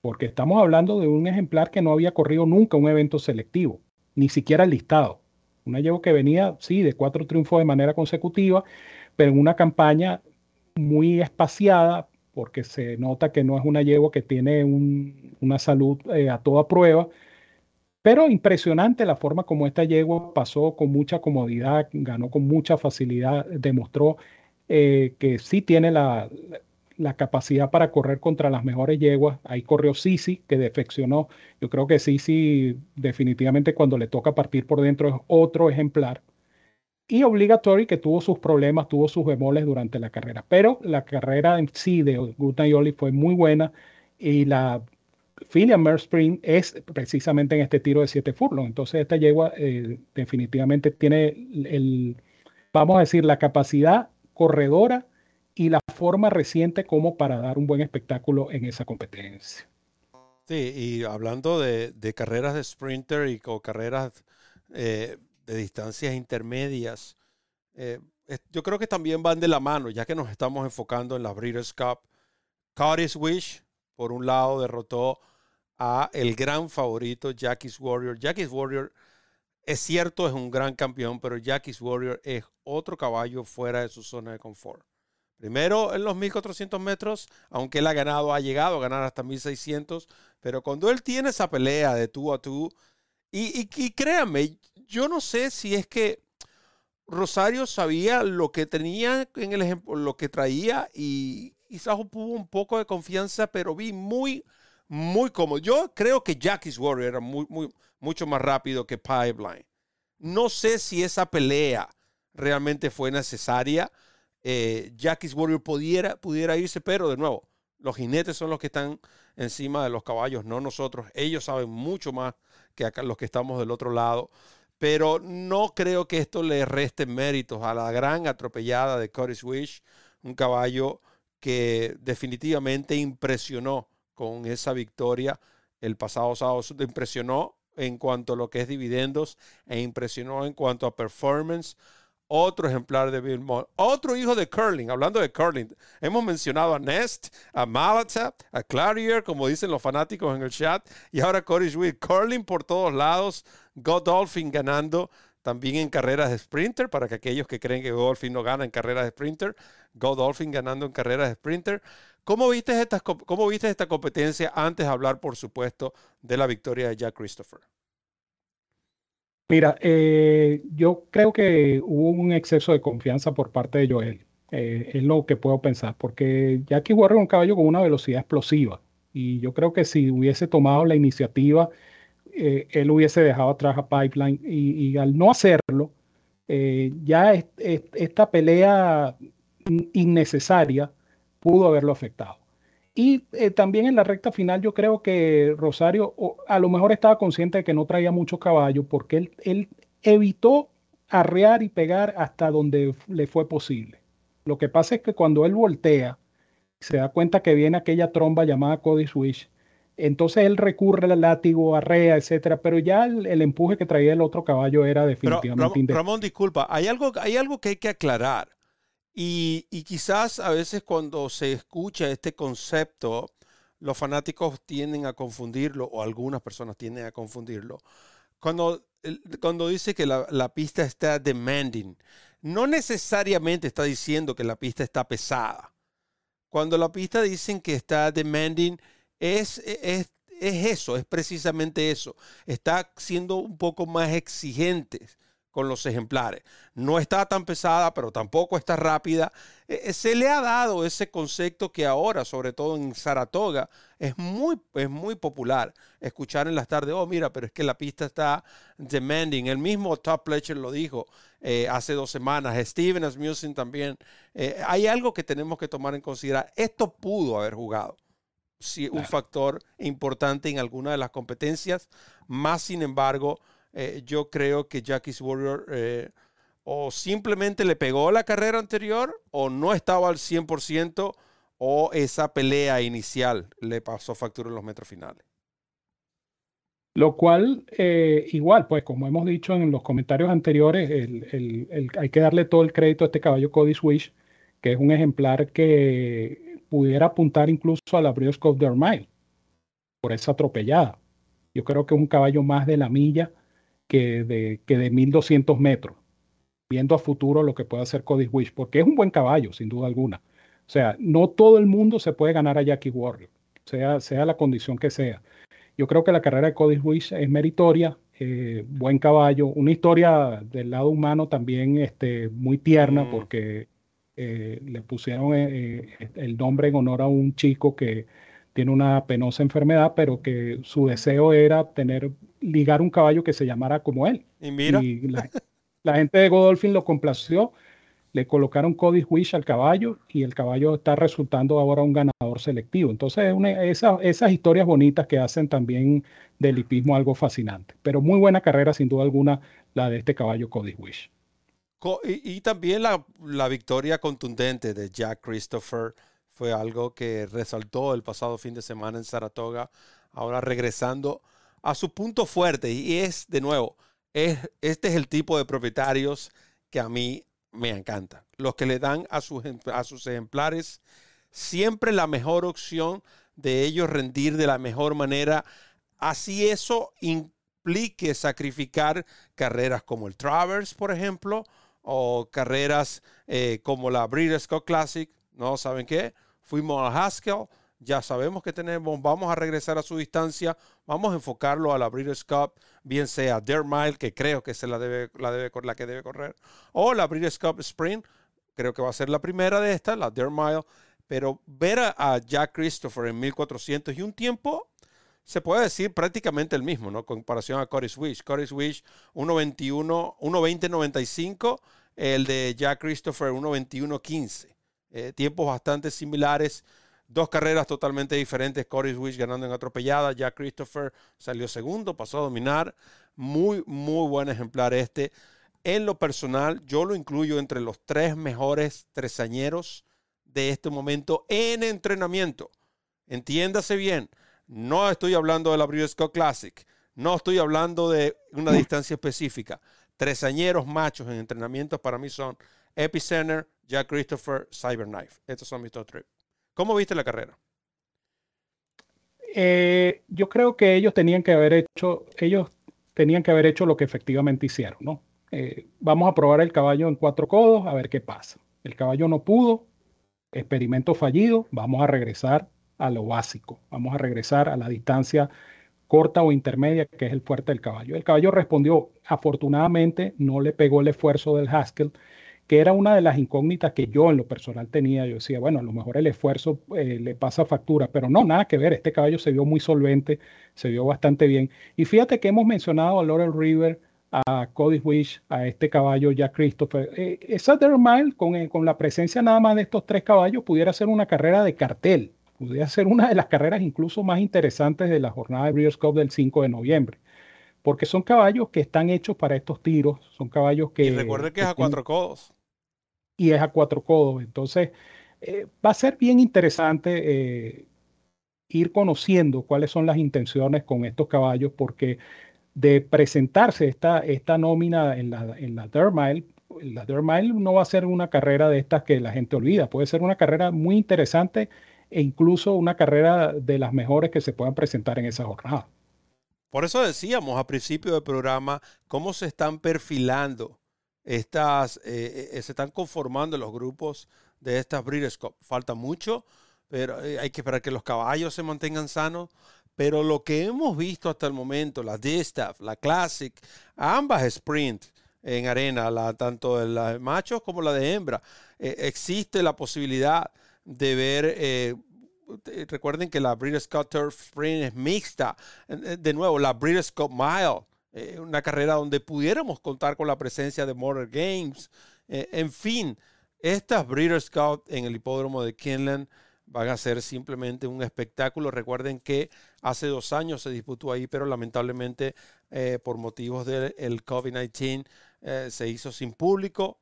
porque estamos hablando de un ejemplar que no había corrido nunca un evento selectivo, ni siquiera listado. Una yegua que venía, sí, de cuatro triunfos de manera consecutiva, pero en una campaña muy espaciada, porque se nota que no es una yegua que tiene una salud eh, a toda prueba, pero impresionante la forma como esta yegua pasó con mucha comodidad, ganó con mucha facilidad, demostró eh, que sí tiene la, la, capacidad para correr contra las mejores yeguas. Ahí corrió Sisi, que defeccionó. Yo creo que Sisi definitivamente cuando le toca partir por dentro es otro ejemplar y Obligatory, que tuvo sus problemas, tuvo sus bemoles durante la carrera. Pero la carrera en sí de Goodnight Oli fue muy buena y la Philia Spring es precisamente en este tiro de 7 furlong. Entonces, esta yegua eh, definitivamente tiene el, vamos a decir, la capacidad corredora y la forma reciente como para dar un buen espectáculo en esa competencia. Sí, y hablando de, carreras de sprinter y o carreras eh, de distancias intermedias. Eh, yo creo que también van de la mano, ya que nos estamos enfocando en la Breeders' Cup. Cottage Wish, por un lado, derrotó a el gran favorito Jackie's Warrior. Jackie's Warrior es cierto, es un gran campeón, pero Jackie's Warrior es otro caballo fuera de su zona de confort. Primero en los 1400 metros, aunque él ha ganado, ha llegado a ganar hasta 1600, pero cuando él tiene esa pelea de tú a tú, y, y, créanme, yo no sé si es que Rosario sabía lo que tenía en el ejemplo, lo que traía y quizás hubo un poco de confianza, pero vi muy, muy cómodo. Yo creo que Jackie's Warrior era muy, mucho más rápido que Pipeline. No sé si esa pelea realmente fue necesaria eh, Jackie's Warrior pudiera, pudiera irse, pero de nuevo, los jinetes son los que están encima de los caballos, no nosotros. Ellos saben mucho más que acá, los que estamos del otro lado. Pero no creo que esto le reste méritos a la gran atropellada de Curtis Wish, un caballo que definitivamente impresionó con esa victoria el pasado sábado. Impresionó en cuanto a lo que es dividendos e impresionó en cuanto a performance otro ejemplar de Bill Moore, otro hijo de curling, hablando de curling, hemos mencionado a Nest, a Malata, a Clarier, como dicen los fanáticos en el chat, y ahora Corey Sweet, curling por todos lados, Godolphin ganando también en carreras de sprinter, para que aquellos que creen que Godolphin no gana en carreras de sprinter, Godolphin ganando en carreras de sprinter. ¿Cómo viste, esta, ¿Cómo viste esta competencia antes de hablar, por supuesto, de la victoria de Jack Christopher? Mira, eh, yo creo que hubo un exceso de confianza por parte de Joel. Eh, es lo que puedo pensar, porque Jackie Warren un caballo con una velocidad explosiva. Y yo creo que si hubiese tomado la iniciativa, eh, él hubiese dejado atrás a Pipeline. Y, al no hacerlo, ya esta pelea innecesaria pudo haberlo afectado. Y eh, también en la recta final yo creo que Rosario a lo mejor estaba consciente de que no traía mucho caballo porque él, él evitó arrear y pegar hasta donde le fue posible. Lo que pasa es que cuando él voltea, se da cuenta que viene aquella tromba llamada Cody Switch, entonces él recurre al látigo, arrea, etcétera, pero ya el, empuje que traía el otro caballo era definitivamente Ramón, Ramón, disculpa, hay algo, hay algo que hay que aclarar. Y, quizás a veces cuando se escucha este concepto, los fanáticos tienden a confundirlo, o algunas personas tienden a confundirlo. Cuando, cuando dice que la, la, pista está demanding, no necesariamente está diciendo que la pista está pesada. Cuando la pista dicen que está demanding, es, es, es eso, es precisamente eso. Está siendo un poco más exigente con los ejemplares. No está tan pesada, pero tampoco está rápida. Eh, eh, se le ha dado ese concepto que ahora, sobre todo en Saratoga, es muy, es muy popular. Escuchar en las tardes, oh, mira, pero es que la pista está demanding. El mismo Top Pletcher lo dijo eh, hace dos semanas. Steven Asmussen también. hay algo que tenemos que tomar en consideración. Esto pudo haber jugado. Sí, un factor importante en alguna de las competencias, más sin embargo, eh, yo creo que Jackie's Warrior eh, o simplemente le pegó la carrera anterior o no estaba al 100% o esa pelea inicial le pasó factura en los metros finales. Lo cual, eh, igual, pues como hemos dicho en los comentarios anteriores, hay que darle todo el crédito a este caballo Cody Swish, que es un ejemplar que pudiera apuntar incluso a la Breeders' Cup Mile por esa atropellada. Yo creo que es un caballo más de la milla que de, que de 1200 metros, viendo a futuro lo que puede hacer Cody Wish, porque es un buen caballo, sin duda alguna. O sea, no todo el mundo se puede ganar a Jackie Warrior, sea, sea la condición que sea. Yo creo que la carrera de Cody Wish es meritoria, eh, buen caballo, una historia del lado humano también este, muy tierna, mm. porque eh, le pusieron eh, el nombre en honor a un chico que tiene una penosa enfermedad, pero que su deseo era tener ligar un caballo que se llamara como él. Y mira. la, gente de Godolphin lo complació, le colocaron Cody Wish al caballo y el caballo está resultando ahora un ganador selectivo. Entonces, esas historias bonitas que hacen también del hipismo algo fascinante. Pero muy buena carrera, sin duda alguna, la de este caballo Cody Wish. Y, también la, la, victoria contundente de Jack Christopher fue algo que resaltó el pasado fin de semana en Saratoga, ahora regresando a su punto fuerte y es, de nuevo, es, este es el tipo de propietarios que a mí me encanta. Los que le dan a sus, a sus ejemplares siempre la mejor opción de ellos rendir de la mejor manera. Así eso implique sacrificar carreras como el Travers, por ejemplo, o carreras eh, como la Breeders' Cup Classic. ¿No saben qué? Fuimos a Haskell, ya sabemos que tenemos, vamos a regresar a su distancia, vamos a enfocarlo a la Breeders' Cup, bien sea Dare Mile, que creo que es la, debe, la, debe, la que debe correr, o la Breeders' Cup Sprint, creo que va a ser la primera de estas, la Dare Mile, pero ver a, Jack Christopher en 1400 y un tiempo, se puede decir prácticamente el mismo, ¿no? comparación a Corey Swish. Corey Swish 1.21, 1.20.95, el de Jack Christopher 1.21.15. Eh, tiempos bastante similares. Dos carreras totalmente diferentes. Corey Swish ganando en atropellada. Jack Christopher salió segundo, pasó a dominar. Muy, muy buen ejemplar este. En lo personal, yo lo incluyo entre los tres mejores tresañeros de este momento en entrenamiento. Entiéndase bien, no estoy hablando de la Breeders' Cup Classic, no estoy hablando de una distancia específica. Tresañeros machos en entrenamiento para mí son Epicenter, Jack Christopher, Cyberknife. Estos son mis top tres. ¿Cómo viste la carrera? Eh, yo creo que ellos tenían que haber hecho, ellos tenían que haber hecho lo que efectivamente hicieron, ¿no? Eh, vamos a probar el caballo en cuatro codos a ver qué pasa. El caballo no pudo, experimento fallido, vamos a regresar a lo básico, vamos a regresar a la distancia corta o intermedia, que es el fuerte del caballo. El caballo respondió, afortunadamente no le pegó el esfuerzo del Haskell, que era una de las incógnitas que yo en lo personal tenía. Yo decía, bueno, a lo mejor el esfuerzo eh, le pasa factura, pero no, nada que ver. Este caballo se vio muy solvente, se vio bastante bien. Y fíjate que hemos mencionado a Laurel River, a Cody Wish, a este caballo ya Christopher. Eh, esa Mile, con, eh, con la presencia nada más de estos tres caballos, pudiera ser una carrera de cartel. Pudiera ser una de las carreras incluso más interesantes de la jornada de Breeders' Cup del 5 de noviembre porque son caballos que están hechos para estos tiros, son caballos que... Y recuerde que es a cuatro codos y es a cuatro codos. Entonces, eh, va a ser bien interesante eh, ir conociendo cuáles son las intenciones con estos caballos, porque de presentarse esta, esta nómina en la, en la Dermile, la Dermile no va a ser una carrera de estas que la gente olvida, puede ser una carrera muy interesante e incluso una carrera de las mejores que se puedan presentar en esa jornada. Por eso decíamos a principio del programa cómo se están perfilando estas, eh, eh, se están conformando los grupos de estas Breeders' Cup. Falta mucho, pero eh, hay que esperar que los caballos se mantengan sanos. Pero lo que hemos visto hasta el momento, la Distaff, la Classic, ambas sprint en arena, la, tanto la de machos como la de hembra, existe la posibilidad de ver recuerden que la Breeders' Cup Turf Sprint es mixta. De nuevo, la Breeders' Cup Mile eh, una carrera donde pudiéramos contar con la presencia de Motor Games. Eh, en fin, estas Breeders' Scout en el hipódromo de Kinland van a ser simplemente un espectáculo. Recuerden que hace dos años se disputó ahí, pero lamentablemente eh, por motivos del COVID-19 se hizo sin público.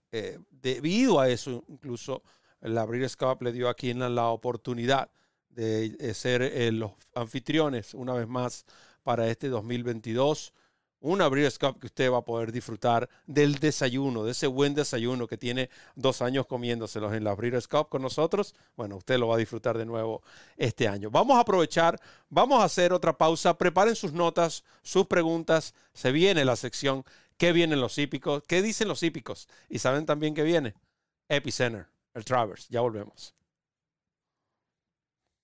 debido a eso, incluso la Breeders' Cup le dio a Kinland la oportunidad de ser los anfitriones una vez más para este 2022 una Breeders' Cup que usted va a poder disfrutar del desayuno, de ese buen desayuno que tiene dos años comiéndoselos en la Breeders' Cup con nosotros. Bueno, usted lo va a disfrutar de nuevo este año. Vamos a aprovechar, vamos a hacer otra pausa. Preparen sus notas, sus preguntas. Se viene la sección ¿Qué vienen los hípicos? ¿Qué dicen los hípicos? Y saben también que viene Epicenter, el Travers. Ya volvemos.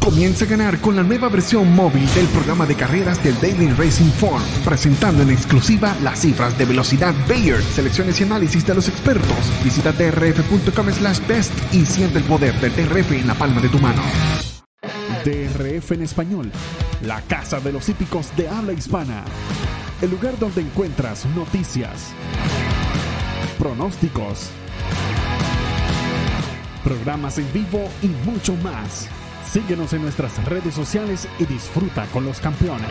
Comienza a ganar con la nueva versión móvil del programa de carreras del Daily Racing Form, presentando en exclusiva las cifras de velocidad Bayer, selecciones y análisis de los expertos. Visita drf.com slash best y siente el poder del DRF en la palma de tu mano. DRF en español, la casa de los hípicos de habla hispana. El lugar donde encuentras noticias, pronósticos programas en vivo y mucho más. Síguenos en nuestras redes sociales y disfruta con los campeones.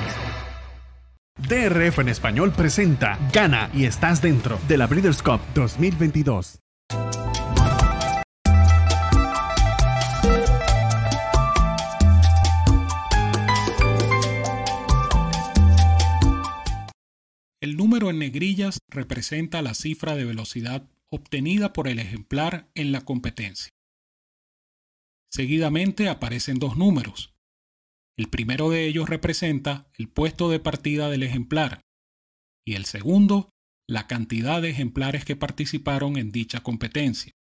DRF en español presenta Gana y estás dentro de la Breeders' Cup 2022. El número en negrillas representa la cifra de velocidad obtenida por el ejemplar en la competencia. Seguidamente aparecen dos números. El primero de ellos representa el puesto de partida del ejemplar y el segundo la cantidad de ejemplares que participaron en dicha competencia.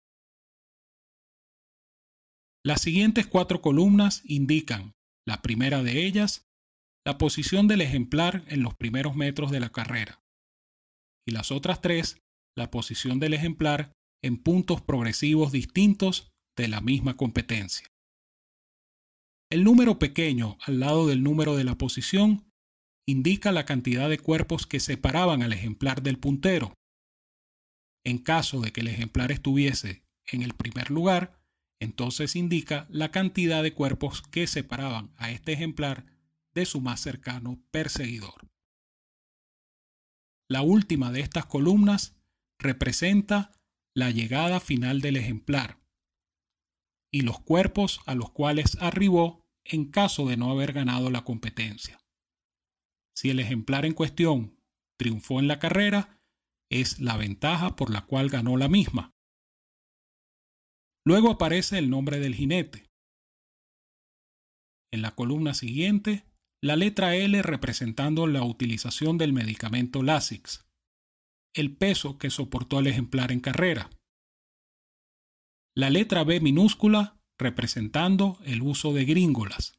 Las siguientes cuatro columnas indican, la primera de ellas, la posición del ejemplar en los primeros metros de la carrera, y las otras tres, la posición del ejemplar en puntos progresivos distintos de la misma competencia. El número pequeño al lado del número de la posición indica la cantidad de cuerpos que separaban al ejemplar del puntero. En caso de que el ejemplar estuviese en el primer lugar, entonces indica la cantidad de cuerpos que separaban a este ejemplar de su más cercano perseguidor. La última de estas columnas representa la llegada final del ejemplar y los cuerpos a los cuales arribó en caso de no haber ganado la competencia. Si el ejemplar en cuestión triunfó en la carrera, es la ventaja por la cual ganó la misma. Luego aparece el nombre del jinete. En la columna siguiente la letra L representando la utilización del medicamento Lasix, el peso que soportó el ejemplar en carrera. La letra B minúscula representando el uso de gringolas.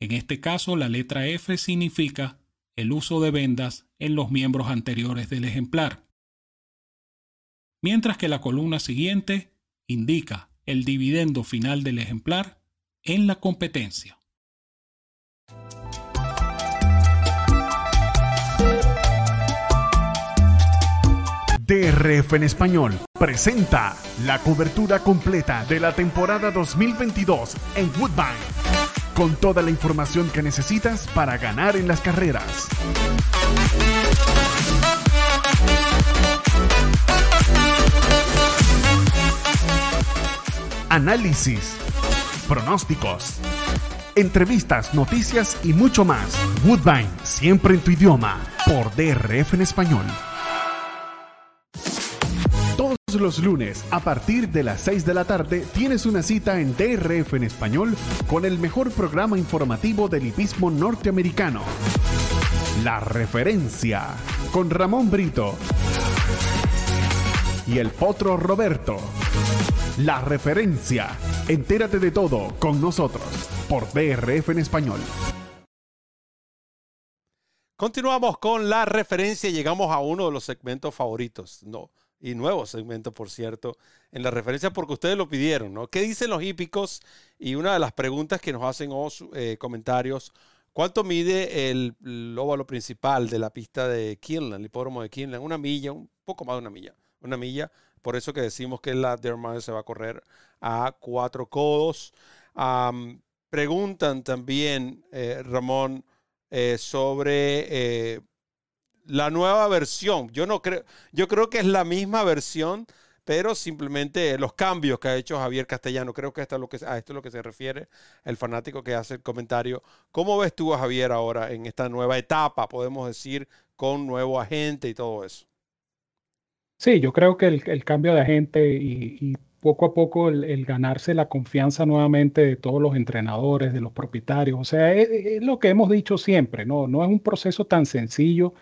En este caso, la letra F significa el uso de vendas en los miembros anteriores del ejemplar. Mientras que la columna siguiente indica el dividendo final del ejemplar en la competencia. DRF en español presenta la cobertura completa de la temporada 2022 en Woodbine, con toda la información que necesitas para ganar en las carreras. Análisis, pronósticos, entrevistas, noticias y mucho más. Woodbine, siempre en tu idioma, por DRF en español los lunes, a partir de las 6 de la tarde, tienes una cita en DRF en español con el mejor programa informativo del hipismo norteamericano. La referencia con Ramón Brito y el potro Roberto. La referencia. Entérate de todo con nosotros por DRF en español. Continuamos con la referencia y llegamos a uno de los segmentos favoritos. No, y nuevo segmento, por cierto, en la referencia porque ustedes lo pidieron, ¿no? ¿Qué dicen los hípicos? Y una de las preguntas que nos hacen o eh, comentarios, ¿cuánto mide el, óvalo principal de la pista de Kinland, el hipódromo de Kinland? Una milla, un poco más de una milla, una milla. Por eso que decimos que la Dermile se va a correr a cuatro codos. preguntan también, eh, Ramón, eh, sobre la nueva versión. Yo no creo, yo creo que es la misma versión, pero simplemente los cambios que ha hecho Javier Castellano. Creo que, esto es lo que a esto es lo que se refiere el fanático que hace el comentario. ¿Cómo ves tú a Javier ahora en esta nueva etapa, podemos decir, con nuevo agente y todo eso? Sí, yo creo que el, cambio de agente y, poco a poco el, ganarse la confianza nuevamente de todos los entrenadores, de los propietarios, o sea, es, es, lo que hemos dicho siempre, ¿no? No es un proceso tan sencillo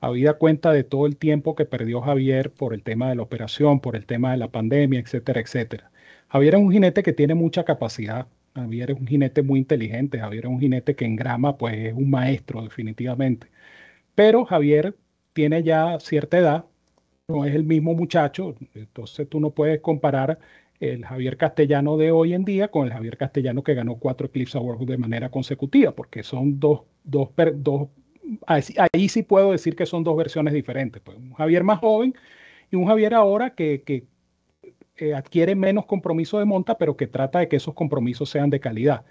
habida cuenta de todo el tiempo que perdió Javier por el tema de la operación, por el tema de la pandemia, etcétera, etcétera. Javier es un jinete que tiene mucha capacidad, Javier es un jinete muy inteligente, Javier es un jinete que en grama pues es un maestro definitivamente. Pero Javier tiene ya cierta edad, no es el mismo muchacho, entonces tú no puedes comparar el Javier Castellano de hoy en día con el Javier Castellano que ganó cuatro Eclipse Awards de manera consecutiva, porque son dos, dos, dos ahí, sí puedo decir que son dos versiones diferentes. Pues un Javier más joven y un Javier ahora que, eh, adquiere menos compromiso de monta, pero que trata de que esos compromisos sean de calidad.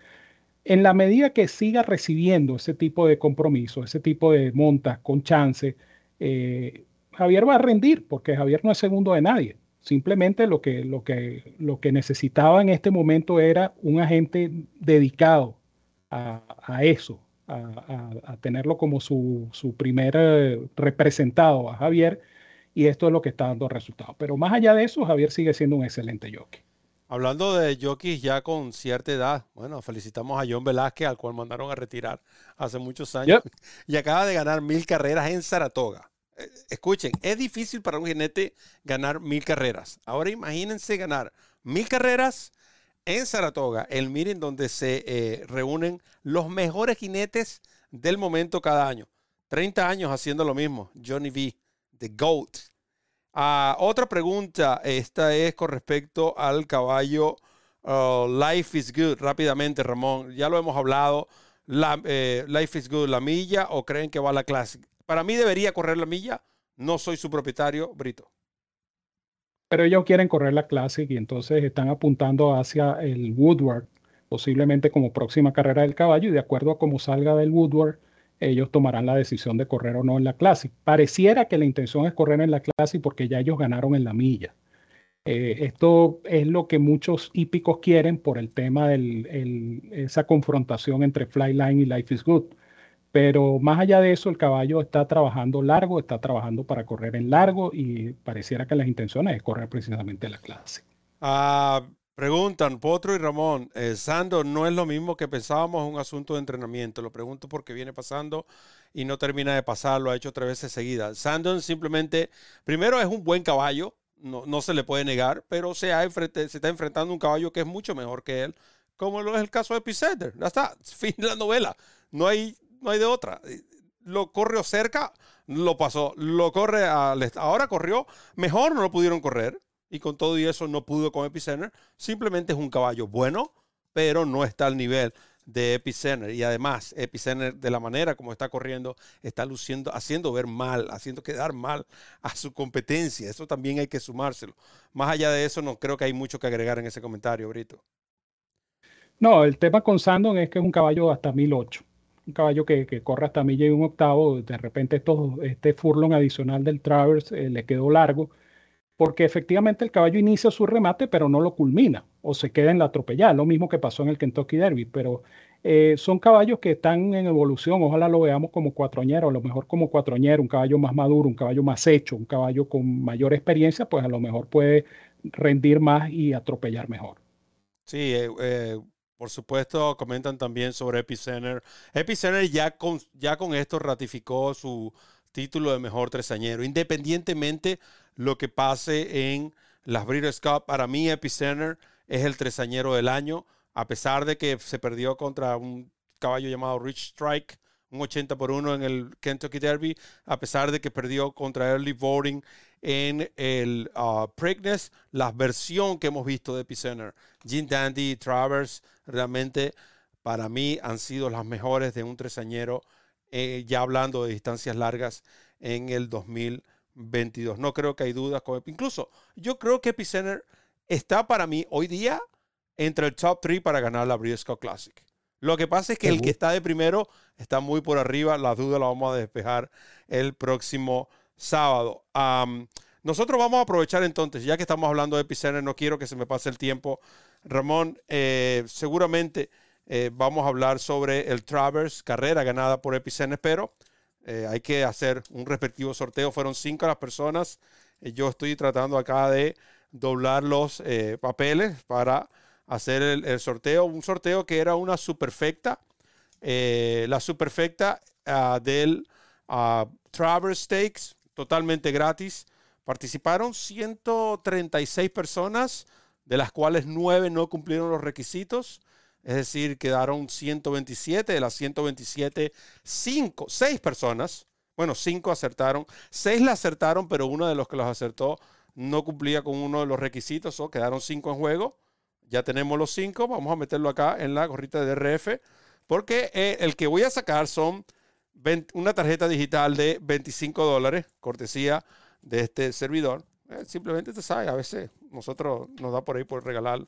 En la medida que siga recibiendo ese tipo de compromiso, ese tipo de montas con chance, eh, Javier va a rendir, porque Javier no es segundo de nadie. Simplemente lo que, lo, que, lo que necesitaba en este momento era un agente dedicado a, eso, a, tenerlo como su, su primer eh, representado a Javier, y esto es lo que está dando resultados. Pero más allá de eso, Javier sigue siendo un excelente jockey. Hablando de jockeys ya con cierta edad, bueno, felicitamos a John Velázquez, al cual mandaron a retirar hace muchos años, y acaba de ganar mil carreras en Saratoga. Eh, escuchen, es difícil para un jinete ganar mil carreras. Ahora imagínense ganar mil carreras en Saratoga, el miren donde se eh, reúnen los mejores jinetes del momento cada año. 30 años haciendo lo mismo. Johnny V, The GOAT. Ah, otra pregunta, esta es con respecto al caballo uh, Life is Good. Rápidamente, Ramón, ya lo hemos hablado. La, eh, Life is Good, la milla o creen que va a la Classic? Para mí debería correr la milla. No soy su propietario, Brito. Pero ellos quieren correr la Classic y entonces están apuntando hacia el Woodward, posiblemente como próxima carrera del caballo. Y de acuerdo a cómo salga del Woodward, ellos tomarán la decisión de correr o no en la Classic. Pareciera que la intención es correr en la Classic porque ya ellos ganaron en la milla. Eh, esto es lo que muchos hípicos quieren por el tema de esa confrontación entre Flyline y Life is Good. Pero más allá de eso, el caballo está trabajando largo, está trabajando para correr en largo y pareciera que las intenciones es correr precisamente la clase. Ah, preguntan, Potro y Ramón, eh, Sando no es lo mismo que pensábamos, un asunto de entrenamiento. Lo pregunto porque viene pasando y no termina de pasar, lo ha hecho tres veces seguidas. Sandon simplemente, primero es un buen caballo, no, no se le puede negar, pero se, ha se está enfrentando a un caballo que es mucho mejor que él, como lo es el caso de Epicenter. Ya está, fin de la novela. No hay no hay de otra. Lo corrió cerca, lo pasó. Lo corre al Ahora corrió, mejor no lo pudieron correr. Y con todo y eso no pudo con Epicenter. Simplemente es un caballo bueno, pero no está al nivel de Epicenter. Y además, Epicenter, de la manera como está corriendo, está luciendo, haciendo ver mal, haciendo quedar mal a su competencia. Eso también hay que sumárselo. Más allá de eso, no creo que hay mucho que agregar en ese comentario, Brito. No, el tema con Sandon es que es un caballo hasta 1008 un caballo que, corre hasta milla y un octavo, de repente esto, este furlong adicional del Travers eh, le quedó largo, porque efectivamente el caballo inicia su remate, pero no lo culmina, o se queda en la atropellada, lo mismo que pasó en el Kentucky Derby, pero eh, son caballos que están en evolución, ojalá lo veamos como cuatroñero, a lo mejor como cuatroñero, un caballo más maduro, un caballo más hecho, un caballo con mayor experiencia, pues a lo mejor puede rendir más y atropellar mejor. Sí, eh, por supuesto, comentan también sobre Epicenter. Epicenter ya con, ya con esto ratificó su título de mejor tresañero. Independientemente lo que pase en las Breeders' Cup, para mí Epicenter es el tresañero del año, a pesar de que se perdió contra un caballo llamado Rich Strike, un 80 por 1 en el Kentucky Derby, a pesar de que perdió contra Early Voting en el uh, Preakness, la versión que hemos visto de Epicenter, Jim Dandy Travers, realmente para mí han sido las mejores de un tresañero, eh, ya hablando de distancias largas en el 2022. No creo que hay dudas. Con, incluso yo creo que Epicenter está para mí hoy día entre el top 3 para ganar la Breeders' Classic. Lo que pasa es que el que está de primero está muy por arriba. La duda la vamos a despejar el próximo sábado. nosotros vamos a aprovechar entonces, ya que estamos hablando de Epicenter, no quiero que se me pase el tiempo. Ramón, eh, seguramente eh, vamos a hablar sobre el Travers, carrera ganada por Epicenter, pero eh, hay que hacer un respectivo sorteo. Fueron cinco las personas. yo estoy tratando acá de doblar los papeles para hacer el, sorteo. Un sorteo que era una superfecta. la superfecta uh, del uh, Travers Stakes totalmente gratis. Participaron 136 personas, de las cuales 9 no cumplieron los requisitos. Es decir, quedaron 127. De las 127, 5, 6 personas, bueno, 5 acertaron. 6 la acertaron, pero uno de los que los acertó no cumplía con uno de los requisitos. O quedaron 5 en juego. Ya tenemos los 5. Vamos a meterlo acá en la gorrita de DRF. Porque eh, el que voy a sacar son una tarjeta digital de 25 dólares, cortesía de este servidor. Eh, simplemente te sabe, a veces nosotros nos da por ahí por regalar,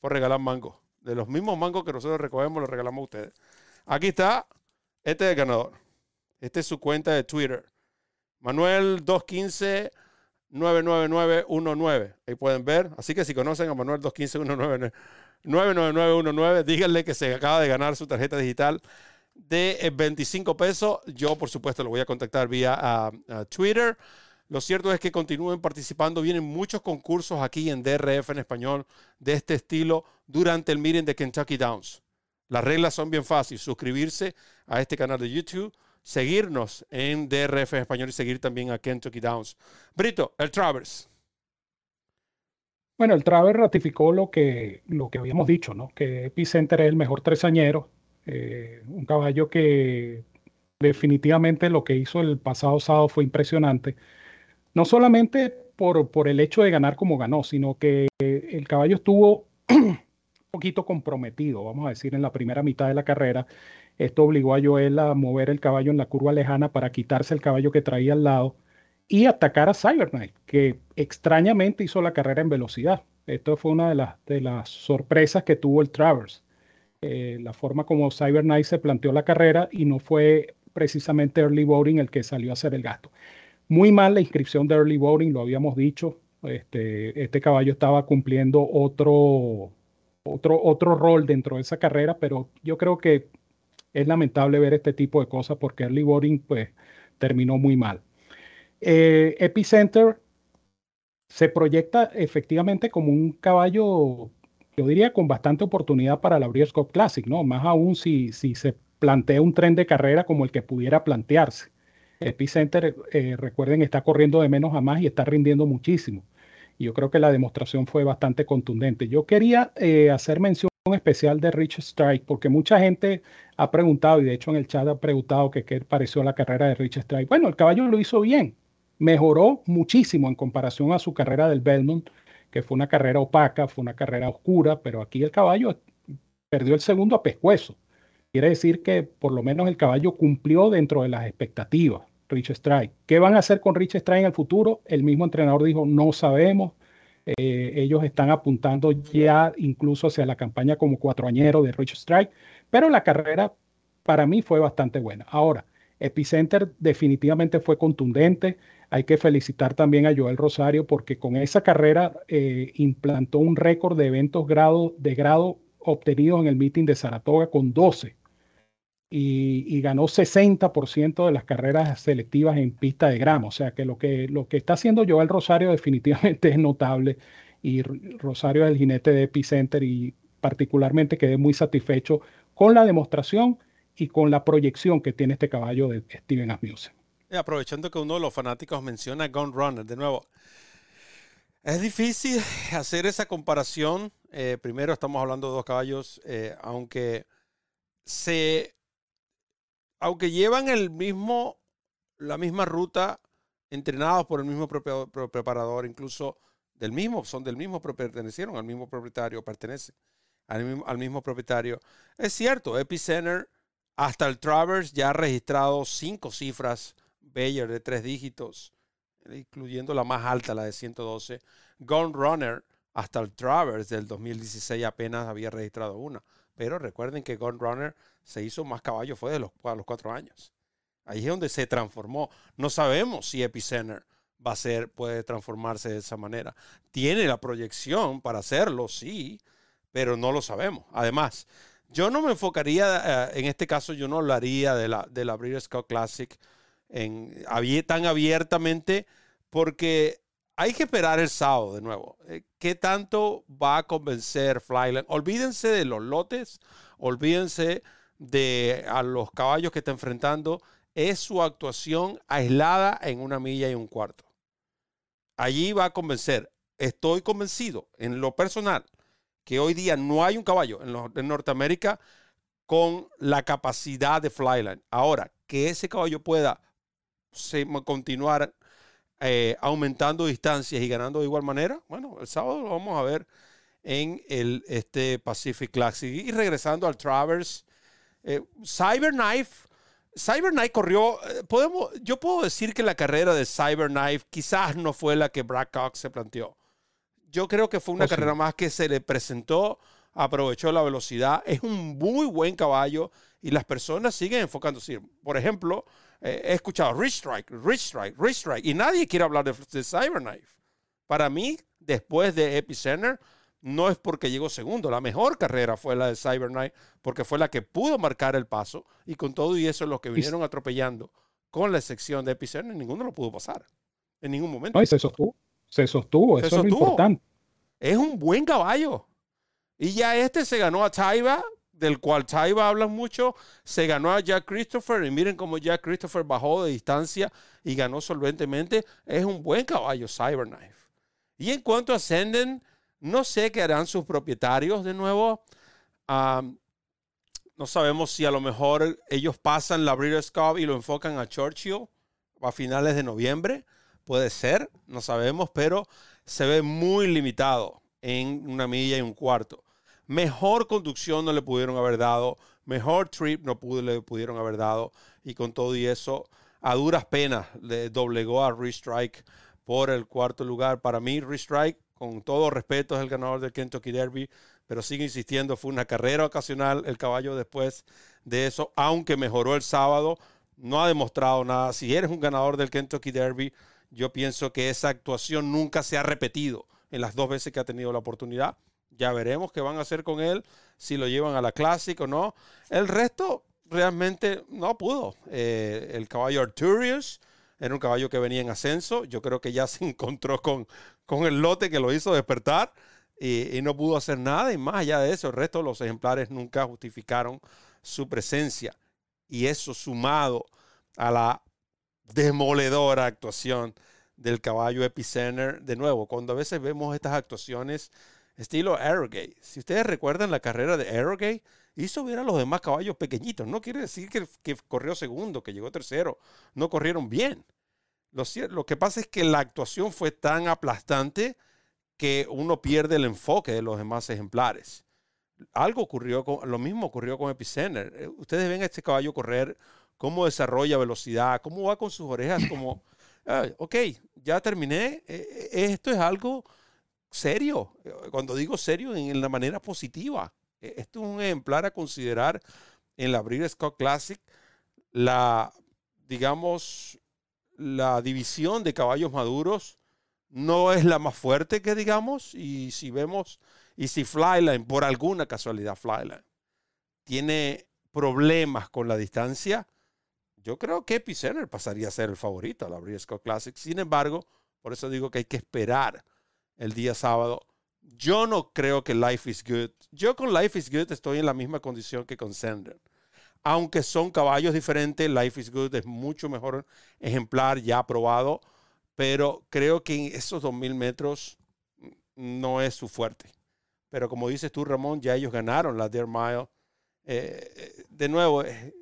por regalar mango. De los mismos mangos que nosotros recogemos, los regalamos a ustedes. Aquí está, este es el ganador. Esta es su cuenta de Twitter. Manuel 215 99919. Ahí pueden ver. Así que si conocen a Manuel 215 99919, díganle que se acaba de ganar su tarjeta digital de 25 eh, pesos. Yo, por supuesto, lo voy a contactar vía Twitter. Lo cierto es que continúen participando. Vienen muchos concursos aquí en DRF en español de este estilo durante el meeting de Kentucky Downs. Las reglas son bien fáciles. Suscribirse a este canal de YouTube, seguirnos en DRF en español y seguir también a Kentucky Downs. Brito, el Travers. Bueno, el Travers ratificó lo que, lo que habíamos dicho, ¿no? Que Epicenter es el mejor tresañero. Eh, un caballo que definitivamente lo que hizo el pasado sábado fue impresionante. No solamente por, por el hecho de ganar como ganó, sino que el caballo estuvo un poquito comprometido, vamos a decir, en la primera mitad de la carrera. Esto obligó a Joel a mover el caballo en la curva lejana para quitarse el caballo que traía al lado y atacar a Cyberknight, que extrañamente hizo la carrera en velocidad. Esto fue una de las, de las sorpresas que tuvo el Travers. Eh, la forma como Cyberknight se planteó la carrera y no fue precisamente Early Voting el que salió a hacer el gasto. Muy mal la inscripción de Early Voting, lo habíamos dicho. Este, este caballo estaba cumpliendo otro, otro, otro rol dentro de esa carrera, pero yo creo que es lamentable ver este tipo de cosas porque Early Voting pues, terminó muy mal. Eh, Epicenter se proyecta efectivamente como un caballo, yo diría, con bastante oportunidad para la Breeders' Cup Classic, ¿no? Más aún si, si se plantea un tren de carrera como el que pudiera plantearse. Epicenter, eh, recuerden, está corriendo de menos a más y está rindiendo muchísimo. Y yo creo que la demostración fue bastante contundente. Yo quería eh, hacer mención especial de Rich Strike, porque mucha gente ha preguntado, y de hecho en el chat ha preguntado que qué pareció la carrera de Rich Strike. Bueno, el caballo lo hizo bien, mejoró muchísimo en comparación a su carrera del Belmont, que fue una carrera opaca, fue una carrera oscura, pero aquí el caballo perdió el segundo a pescuezo. Quiere decir que por lo menos el caballo cumplió dentro de las expectativas. Rich Strike. ¿Qué van a hacer con Rich Strike en el futuro? El mismo entrenador dijo, no sabemos. Eh, ellos están apuntando ya incluso hacia la campaña como cuatroañero de Rich Strike, pero la carrera para mí fue bastante buena. Ahora, Epicenter definitivamente fue contundente. Hay que felicitar también a Joel Rosario porque con esa carrera eh, implantó un récord de eventos grado, de grado obtenidos en el meeting de Saratoga con 12 y, ganó 60% de las carreras selectivas en pista de grama. O sea que lo que, lo que está haciendo Joel Rosario definitivamente es notable y Rosario es el jinete de Epicenter y particularmente quedé muy satisfecho con la demostración y con la proyección que tiene este caballo de Steven Asmussen. aprovechando que uno de los fanáticos menciona Gun Runner, de nuevo, es difícil hacer esa comparación. Eh, primero estamos hablando de dos caballos, eh, aunque se, aunque llevan el mismo, la misma ruta, entrenados por el mismo preparador, incluso del mismo, son del mismo, pertenecieron al mismo propietario, pertenecen al mismo, al mismo propietario. Es cierto, Epicenter hasta el Travers ya ha registrado cinco cifras Bayer de tres dígitos, incluyendo la más alta, la de 112. Gone Runner hasta el Travers del 2016 apenas había registrado una. Pero recuerden que Gone Runner se hizo más caballo, fue de los, a los cuatro años. Ahí es donde se transformó. No sabemos si Epicenter va a ser, puede transformarse de esa manera. Tiene la proyección para hacerlo, sí, pero no lo sabemos. Además, yo no me enfocaría, eh, en este caso, yo no hablaría de la, de la Breeders' Cup Classic en, tan abiertamente porque hay que esperar el sábado de nuevo. Eh, ¿Qué tanto va a convencer Flyland? Olvídense de los lotes, olvídense de a los caballos que está enfrentando. Es su actuación aislada en una milla y un cuarto. Allí va a convencer. Estoy convencido en lo personal que hoy día no hay un caballo en, Norteamérica con la capacidad de Flyline. Ahora, que ese caballo pueda continuar eh, aumentando distancias y ganando de igual manera, bueno, el sábado lo vamos a ver en el este Pacific Classic. Y regresando al Travers, eh, Cyberknife Cyberknife corrió, eh, podemos, yo puedo decir que la carrera de Cyberknife quizás no fue la que Brad Cox se planteó. Yo creo que fue una Oh, sí. carrera más que se le presentó, aprovechó la velocidad, es un muy buen caballo y las personas siguen enfocándose. Por ejemplo, eh, he escuchado Rich Strike, Rich Strike, Rich Strike y nadie quiere hablar de, de Cyberknife. Para mí, después de Epicenter, no es porque llegó segundo. La mejor carrera fue la de Cyberknife porque fue la que pudo marcar el paso y con todo y eso los que vinieron atropellando con la sección de Epicenter, ninguno lo pudo pasar en ningún momento. No, y se sostuvo. Se sostuvo, Se eso es lo importante. Es un buen caballo. Y ya este se ganó a Taiba, del cual Taiba habla mucho. Se ganó a Jack Christopher. Y miren cómo Jack Christopher bajó de distancia y ganó solventemente. Es un buen caballo, Cyberknife. Y en cuanto a Ascendant, no sé qué harán sus propietarios de nuevo. No sabemos si a lo mejor ellos pasan la Breeders' Cup y lo enfocan a Churchill a finales de noviembre. Puede ser, no sabemos, pero se ve muy limitado en una milla y un cuarto. Mejor conducción no le pudieron haber dado, mejor trip no le pudieron haber dado, y con todo y eso, a duras penas le doblegó a Rich Strike por el cuarto lugar. Para mí, Rich Strike, con todo respeto, es el ganador del Kentucky Derby, pero sigue insistiendo, fue una carrera ocasional el caballo después de eso, aunque mejoró el sábado, no ha demostrado nada. Si eres un ganador del Kentucky Derby, yo pienso que esa actuación nunca se ha repetido en las dos veces que ha tenido la oportunidad. Ya veremos qué van a hacer con él, si lo llevan a la Classic o no. El resto realmente no pudo. Eh, el caballo Arturius era un caballo que venía en ascenso. Yo creo que ya se encontró con, con el lote que lo hizo despertar y, y no pudo hacer nada. Y más allá de eso, el resto de los ejemplares nunca justificaron su presencia. Y eso sumado a la demoledora actuación del caballo Epicenter. De nuevo, cuando a veces vemos estas actuaciones estilo Arrogate. Si ustedes recuerdan la carrera de Arrogate, hizo ver a los demás caballos pequeñitos. No quiere decir que, que corrió segundo, que llegó tercero. No corrieron bien. Lo, lo que pasa es que la actuación fue tan aplastante que uno pierde el enfoque de los demás ejemplares. Algo ocurrió con, lo mismo ocurrió con Epicenter. Eh, Ustedes ven a este caballo correr, cómo desarrolla velocidad, cómo va con sus orejas, como, "Ah, ok, ya terminé. Eh, eh, Esto es algo serio. Eh, Cuando digo serio, en la manera positiva. Esto es un ejemplar a considerar en la Breeders' Scott Classic. La, digamos, la división de caballos maduros no es la más fuerte que digamos. Y si vemos, y si Flyline, por alguna casualidad, Flyline, tiene problemas con la distancia, yo creo que Epicenter pasaría a ser el favorito a la Breeders' Cup Classic. Sin embargo, por eso digo que hay que esperar el día sábado. Yo no creo que Life is Good. Yo con Life is Good estoy en la misma condición que con Sender. Aunque son caballos diferentes, Life is Good es mucho mejor ejemplar, ya aprobado. Pero creo que en esos 2000 metros no es su fuerte. Pero como dices tú, Ramón, ya ellos ganaron la Dare Mile. Eh, eh, de nuevo, eh,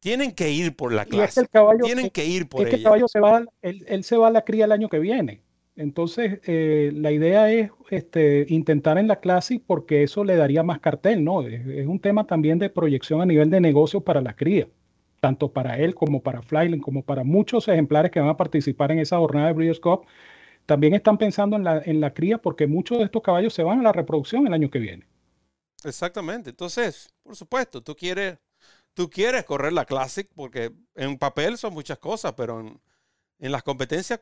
tienen que ir por la Y es que clase. el caballo, Tienen que ir por que el ella. caballo se va, él, él se va a la cría el año que viene. Entonces, eh, la idea es este, intentar en la Classic porque eso le daría más cartel, ¿no? Es, un tema también de proyección a nivel de negocio para la cría, tanto para él como para Flyland, como para muchos ejemplares que van a participar en esa jornada de Breeders' Cup. También están pensando en la, en la cría porque muchos de estos caballos se van a la reproducción el año que viene. Exactamente. Entonces, por supuesto, tú quieres, tú quieres correr la Classic porque en papel son muchas cosas, pero en las competencias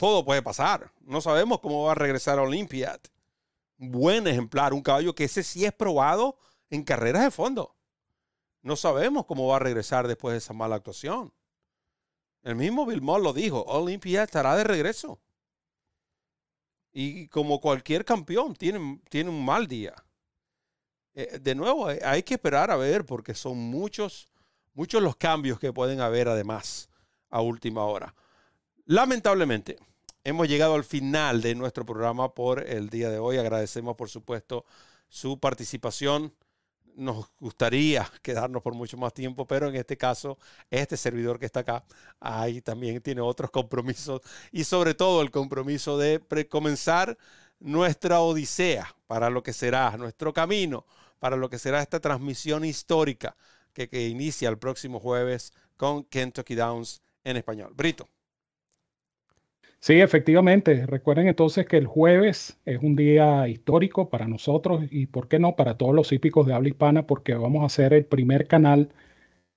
todo puede pasar. No sabemos cómo va a regresar a Olympiad. Buen ejemplar, un caballo que ese sí es probado en carreras de fondo. No sabemos cómo va a regresar después de esa mala actuación. El mismo Moore lo dijo, Olympiad estará de regreso. Y como cualquier campeón, tiene, tiene un mal día. Eh, de nuevo, hay- hay que esperar a ver porque son muchos, muchos los cambios que pueden haber además a última hora. Lamentablemente, hemos llegado al final de nuestro programa por el día de hoy. Agradecemos, por supuesto, su participación. Nos gustaría quedarnos por mucho más tiempo, pero en este caso, este servidor que está acá, ahí también tiene otros compromisos y sobre todo el compromiso de comenzar nuestra odisea para lo que será nuestro camino, para lo que será esta transmisión histórica que, que inicia el próximo jueves con Kentucky Downs en español. Brito. Sí, efectivamente. Recuerden entonces que el jueves es un día histórico para nosotros y, ¿por qué no?, para todos los hípicos de habla hispana, porque vamos a ser el primer canal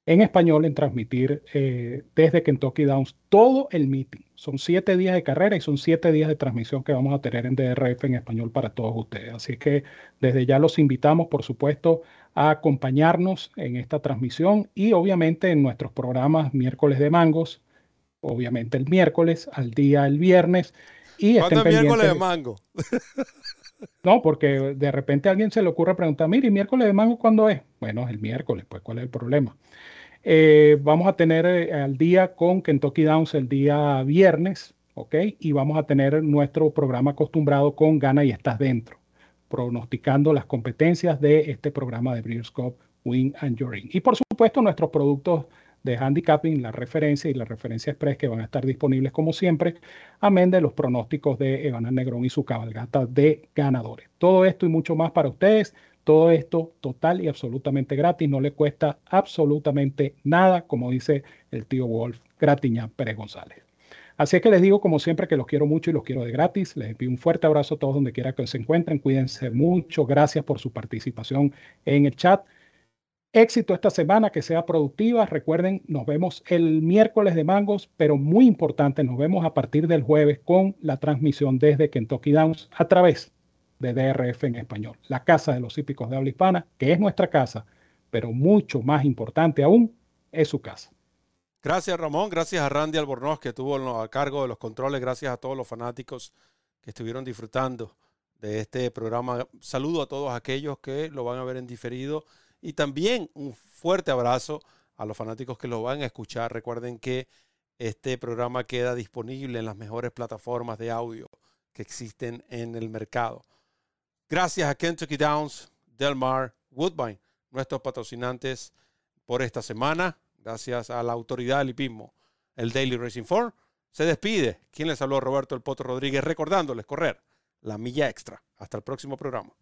en español en transmitir eh, desde Kentucky Downs todo el meeting. Son siete días de carrera y son siete días de transmisión que vamos a tener en DRF en español para todos ustedes. Así que desde ya los invitamos, por supuesto, a acompañarnos en esta transmisión y obviamente en nuestros programas miércoles de mangos, obviamente el miércoles, al día el viernes. Y ¿Cuándo es miércoles de mango? No, porque de repente a alguien se le ocurre preguntar, mire, ¿y miércoles de mango cuándo es? Bueno, es el miércoles, pues ¿cuál es el problema? Eh, vamos a tener eh, al día con Kentucky Downs el día viernes, ¿ok? Y vamos a tener nuestro programa acostumbrado con Gana y Estás Dentro, pronosticando las competencias de este programa de Breeders' Cup Win and Your Y por supuesto, nuestros productos de handicapping, la referencia y la referencia express que van a estar disponibles como siempre, amén de los pronósticos de Evan Negrón y su cabalgata de ganadores. Todo esto y mucho más para ustedes. Todo esto total y absolutamente gratis, no le cuesta absolutamente nada, como dice el tío Wolf Gratiñán Pérez González. Así es que les digo, como siempre, que los quiero mucho y los quiero de gratis. Les envío un fuerte abrazo a todos donde quiera que se encuentren. Cuídense mucho. Gracias por su participación en el chat. Éxito esta semana, que sea productiva. Recuerden, nos vemos el miércoles de Mangos, pero muy importante, nos vemos a partir del jueves con la transmisión desde Kentucky Downs a través de DRF en español, la casa de los hípicos de habla hispana, que es nuestra casa, pero mucho más importante aún, es su casa. Gracias Ramón, gracias a Randy Albornoz que estuvo a cargo de los controles, gracias a todos los fanáticos que estuvieron disfrutando de este programa. Saludo a todos aquellos que lo van a ver en diferido y también un fuerte abrazo a los fanáticos que lo van a escuchar. Recuerden que este programa queda disponible en las mejores plataformas de audio que existen en el mercado. Gracias a Kentucky Downs, Delmar, Woodbine, nuestros patrocinantes por esta semana. Gracias a la autoridad del hipismo, el Daily Racing Form. Se despide. Quien les habló, Roberto El Poto Rodríguez, recordándoles correr la milla extra. Hasta el próximo programa.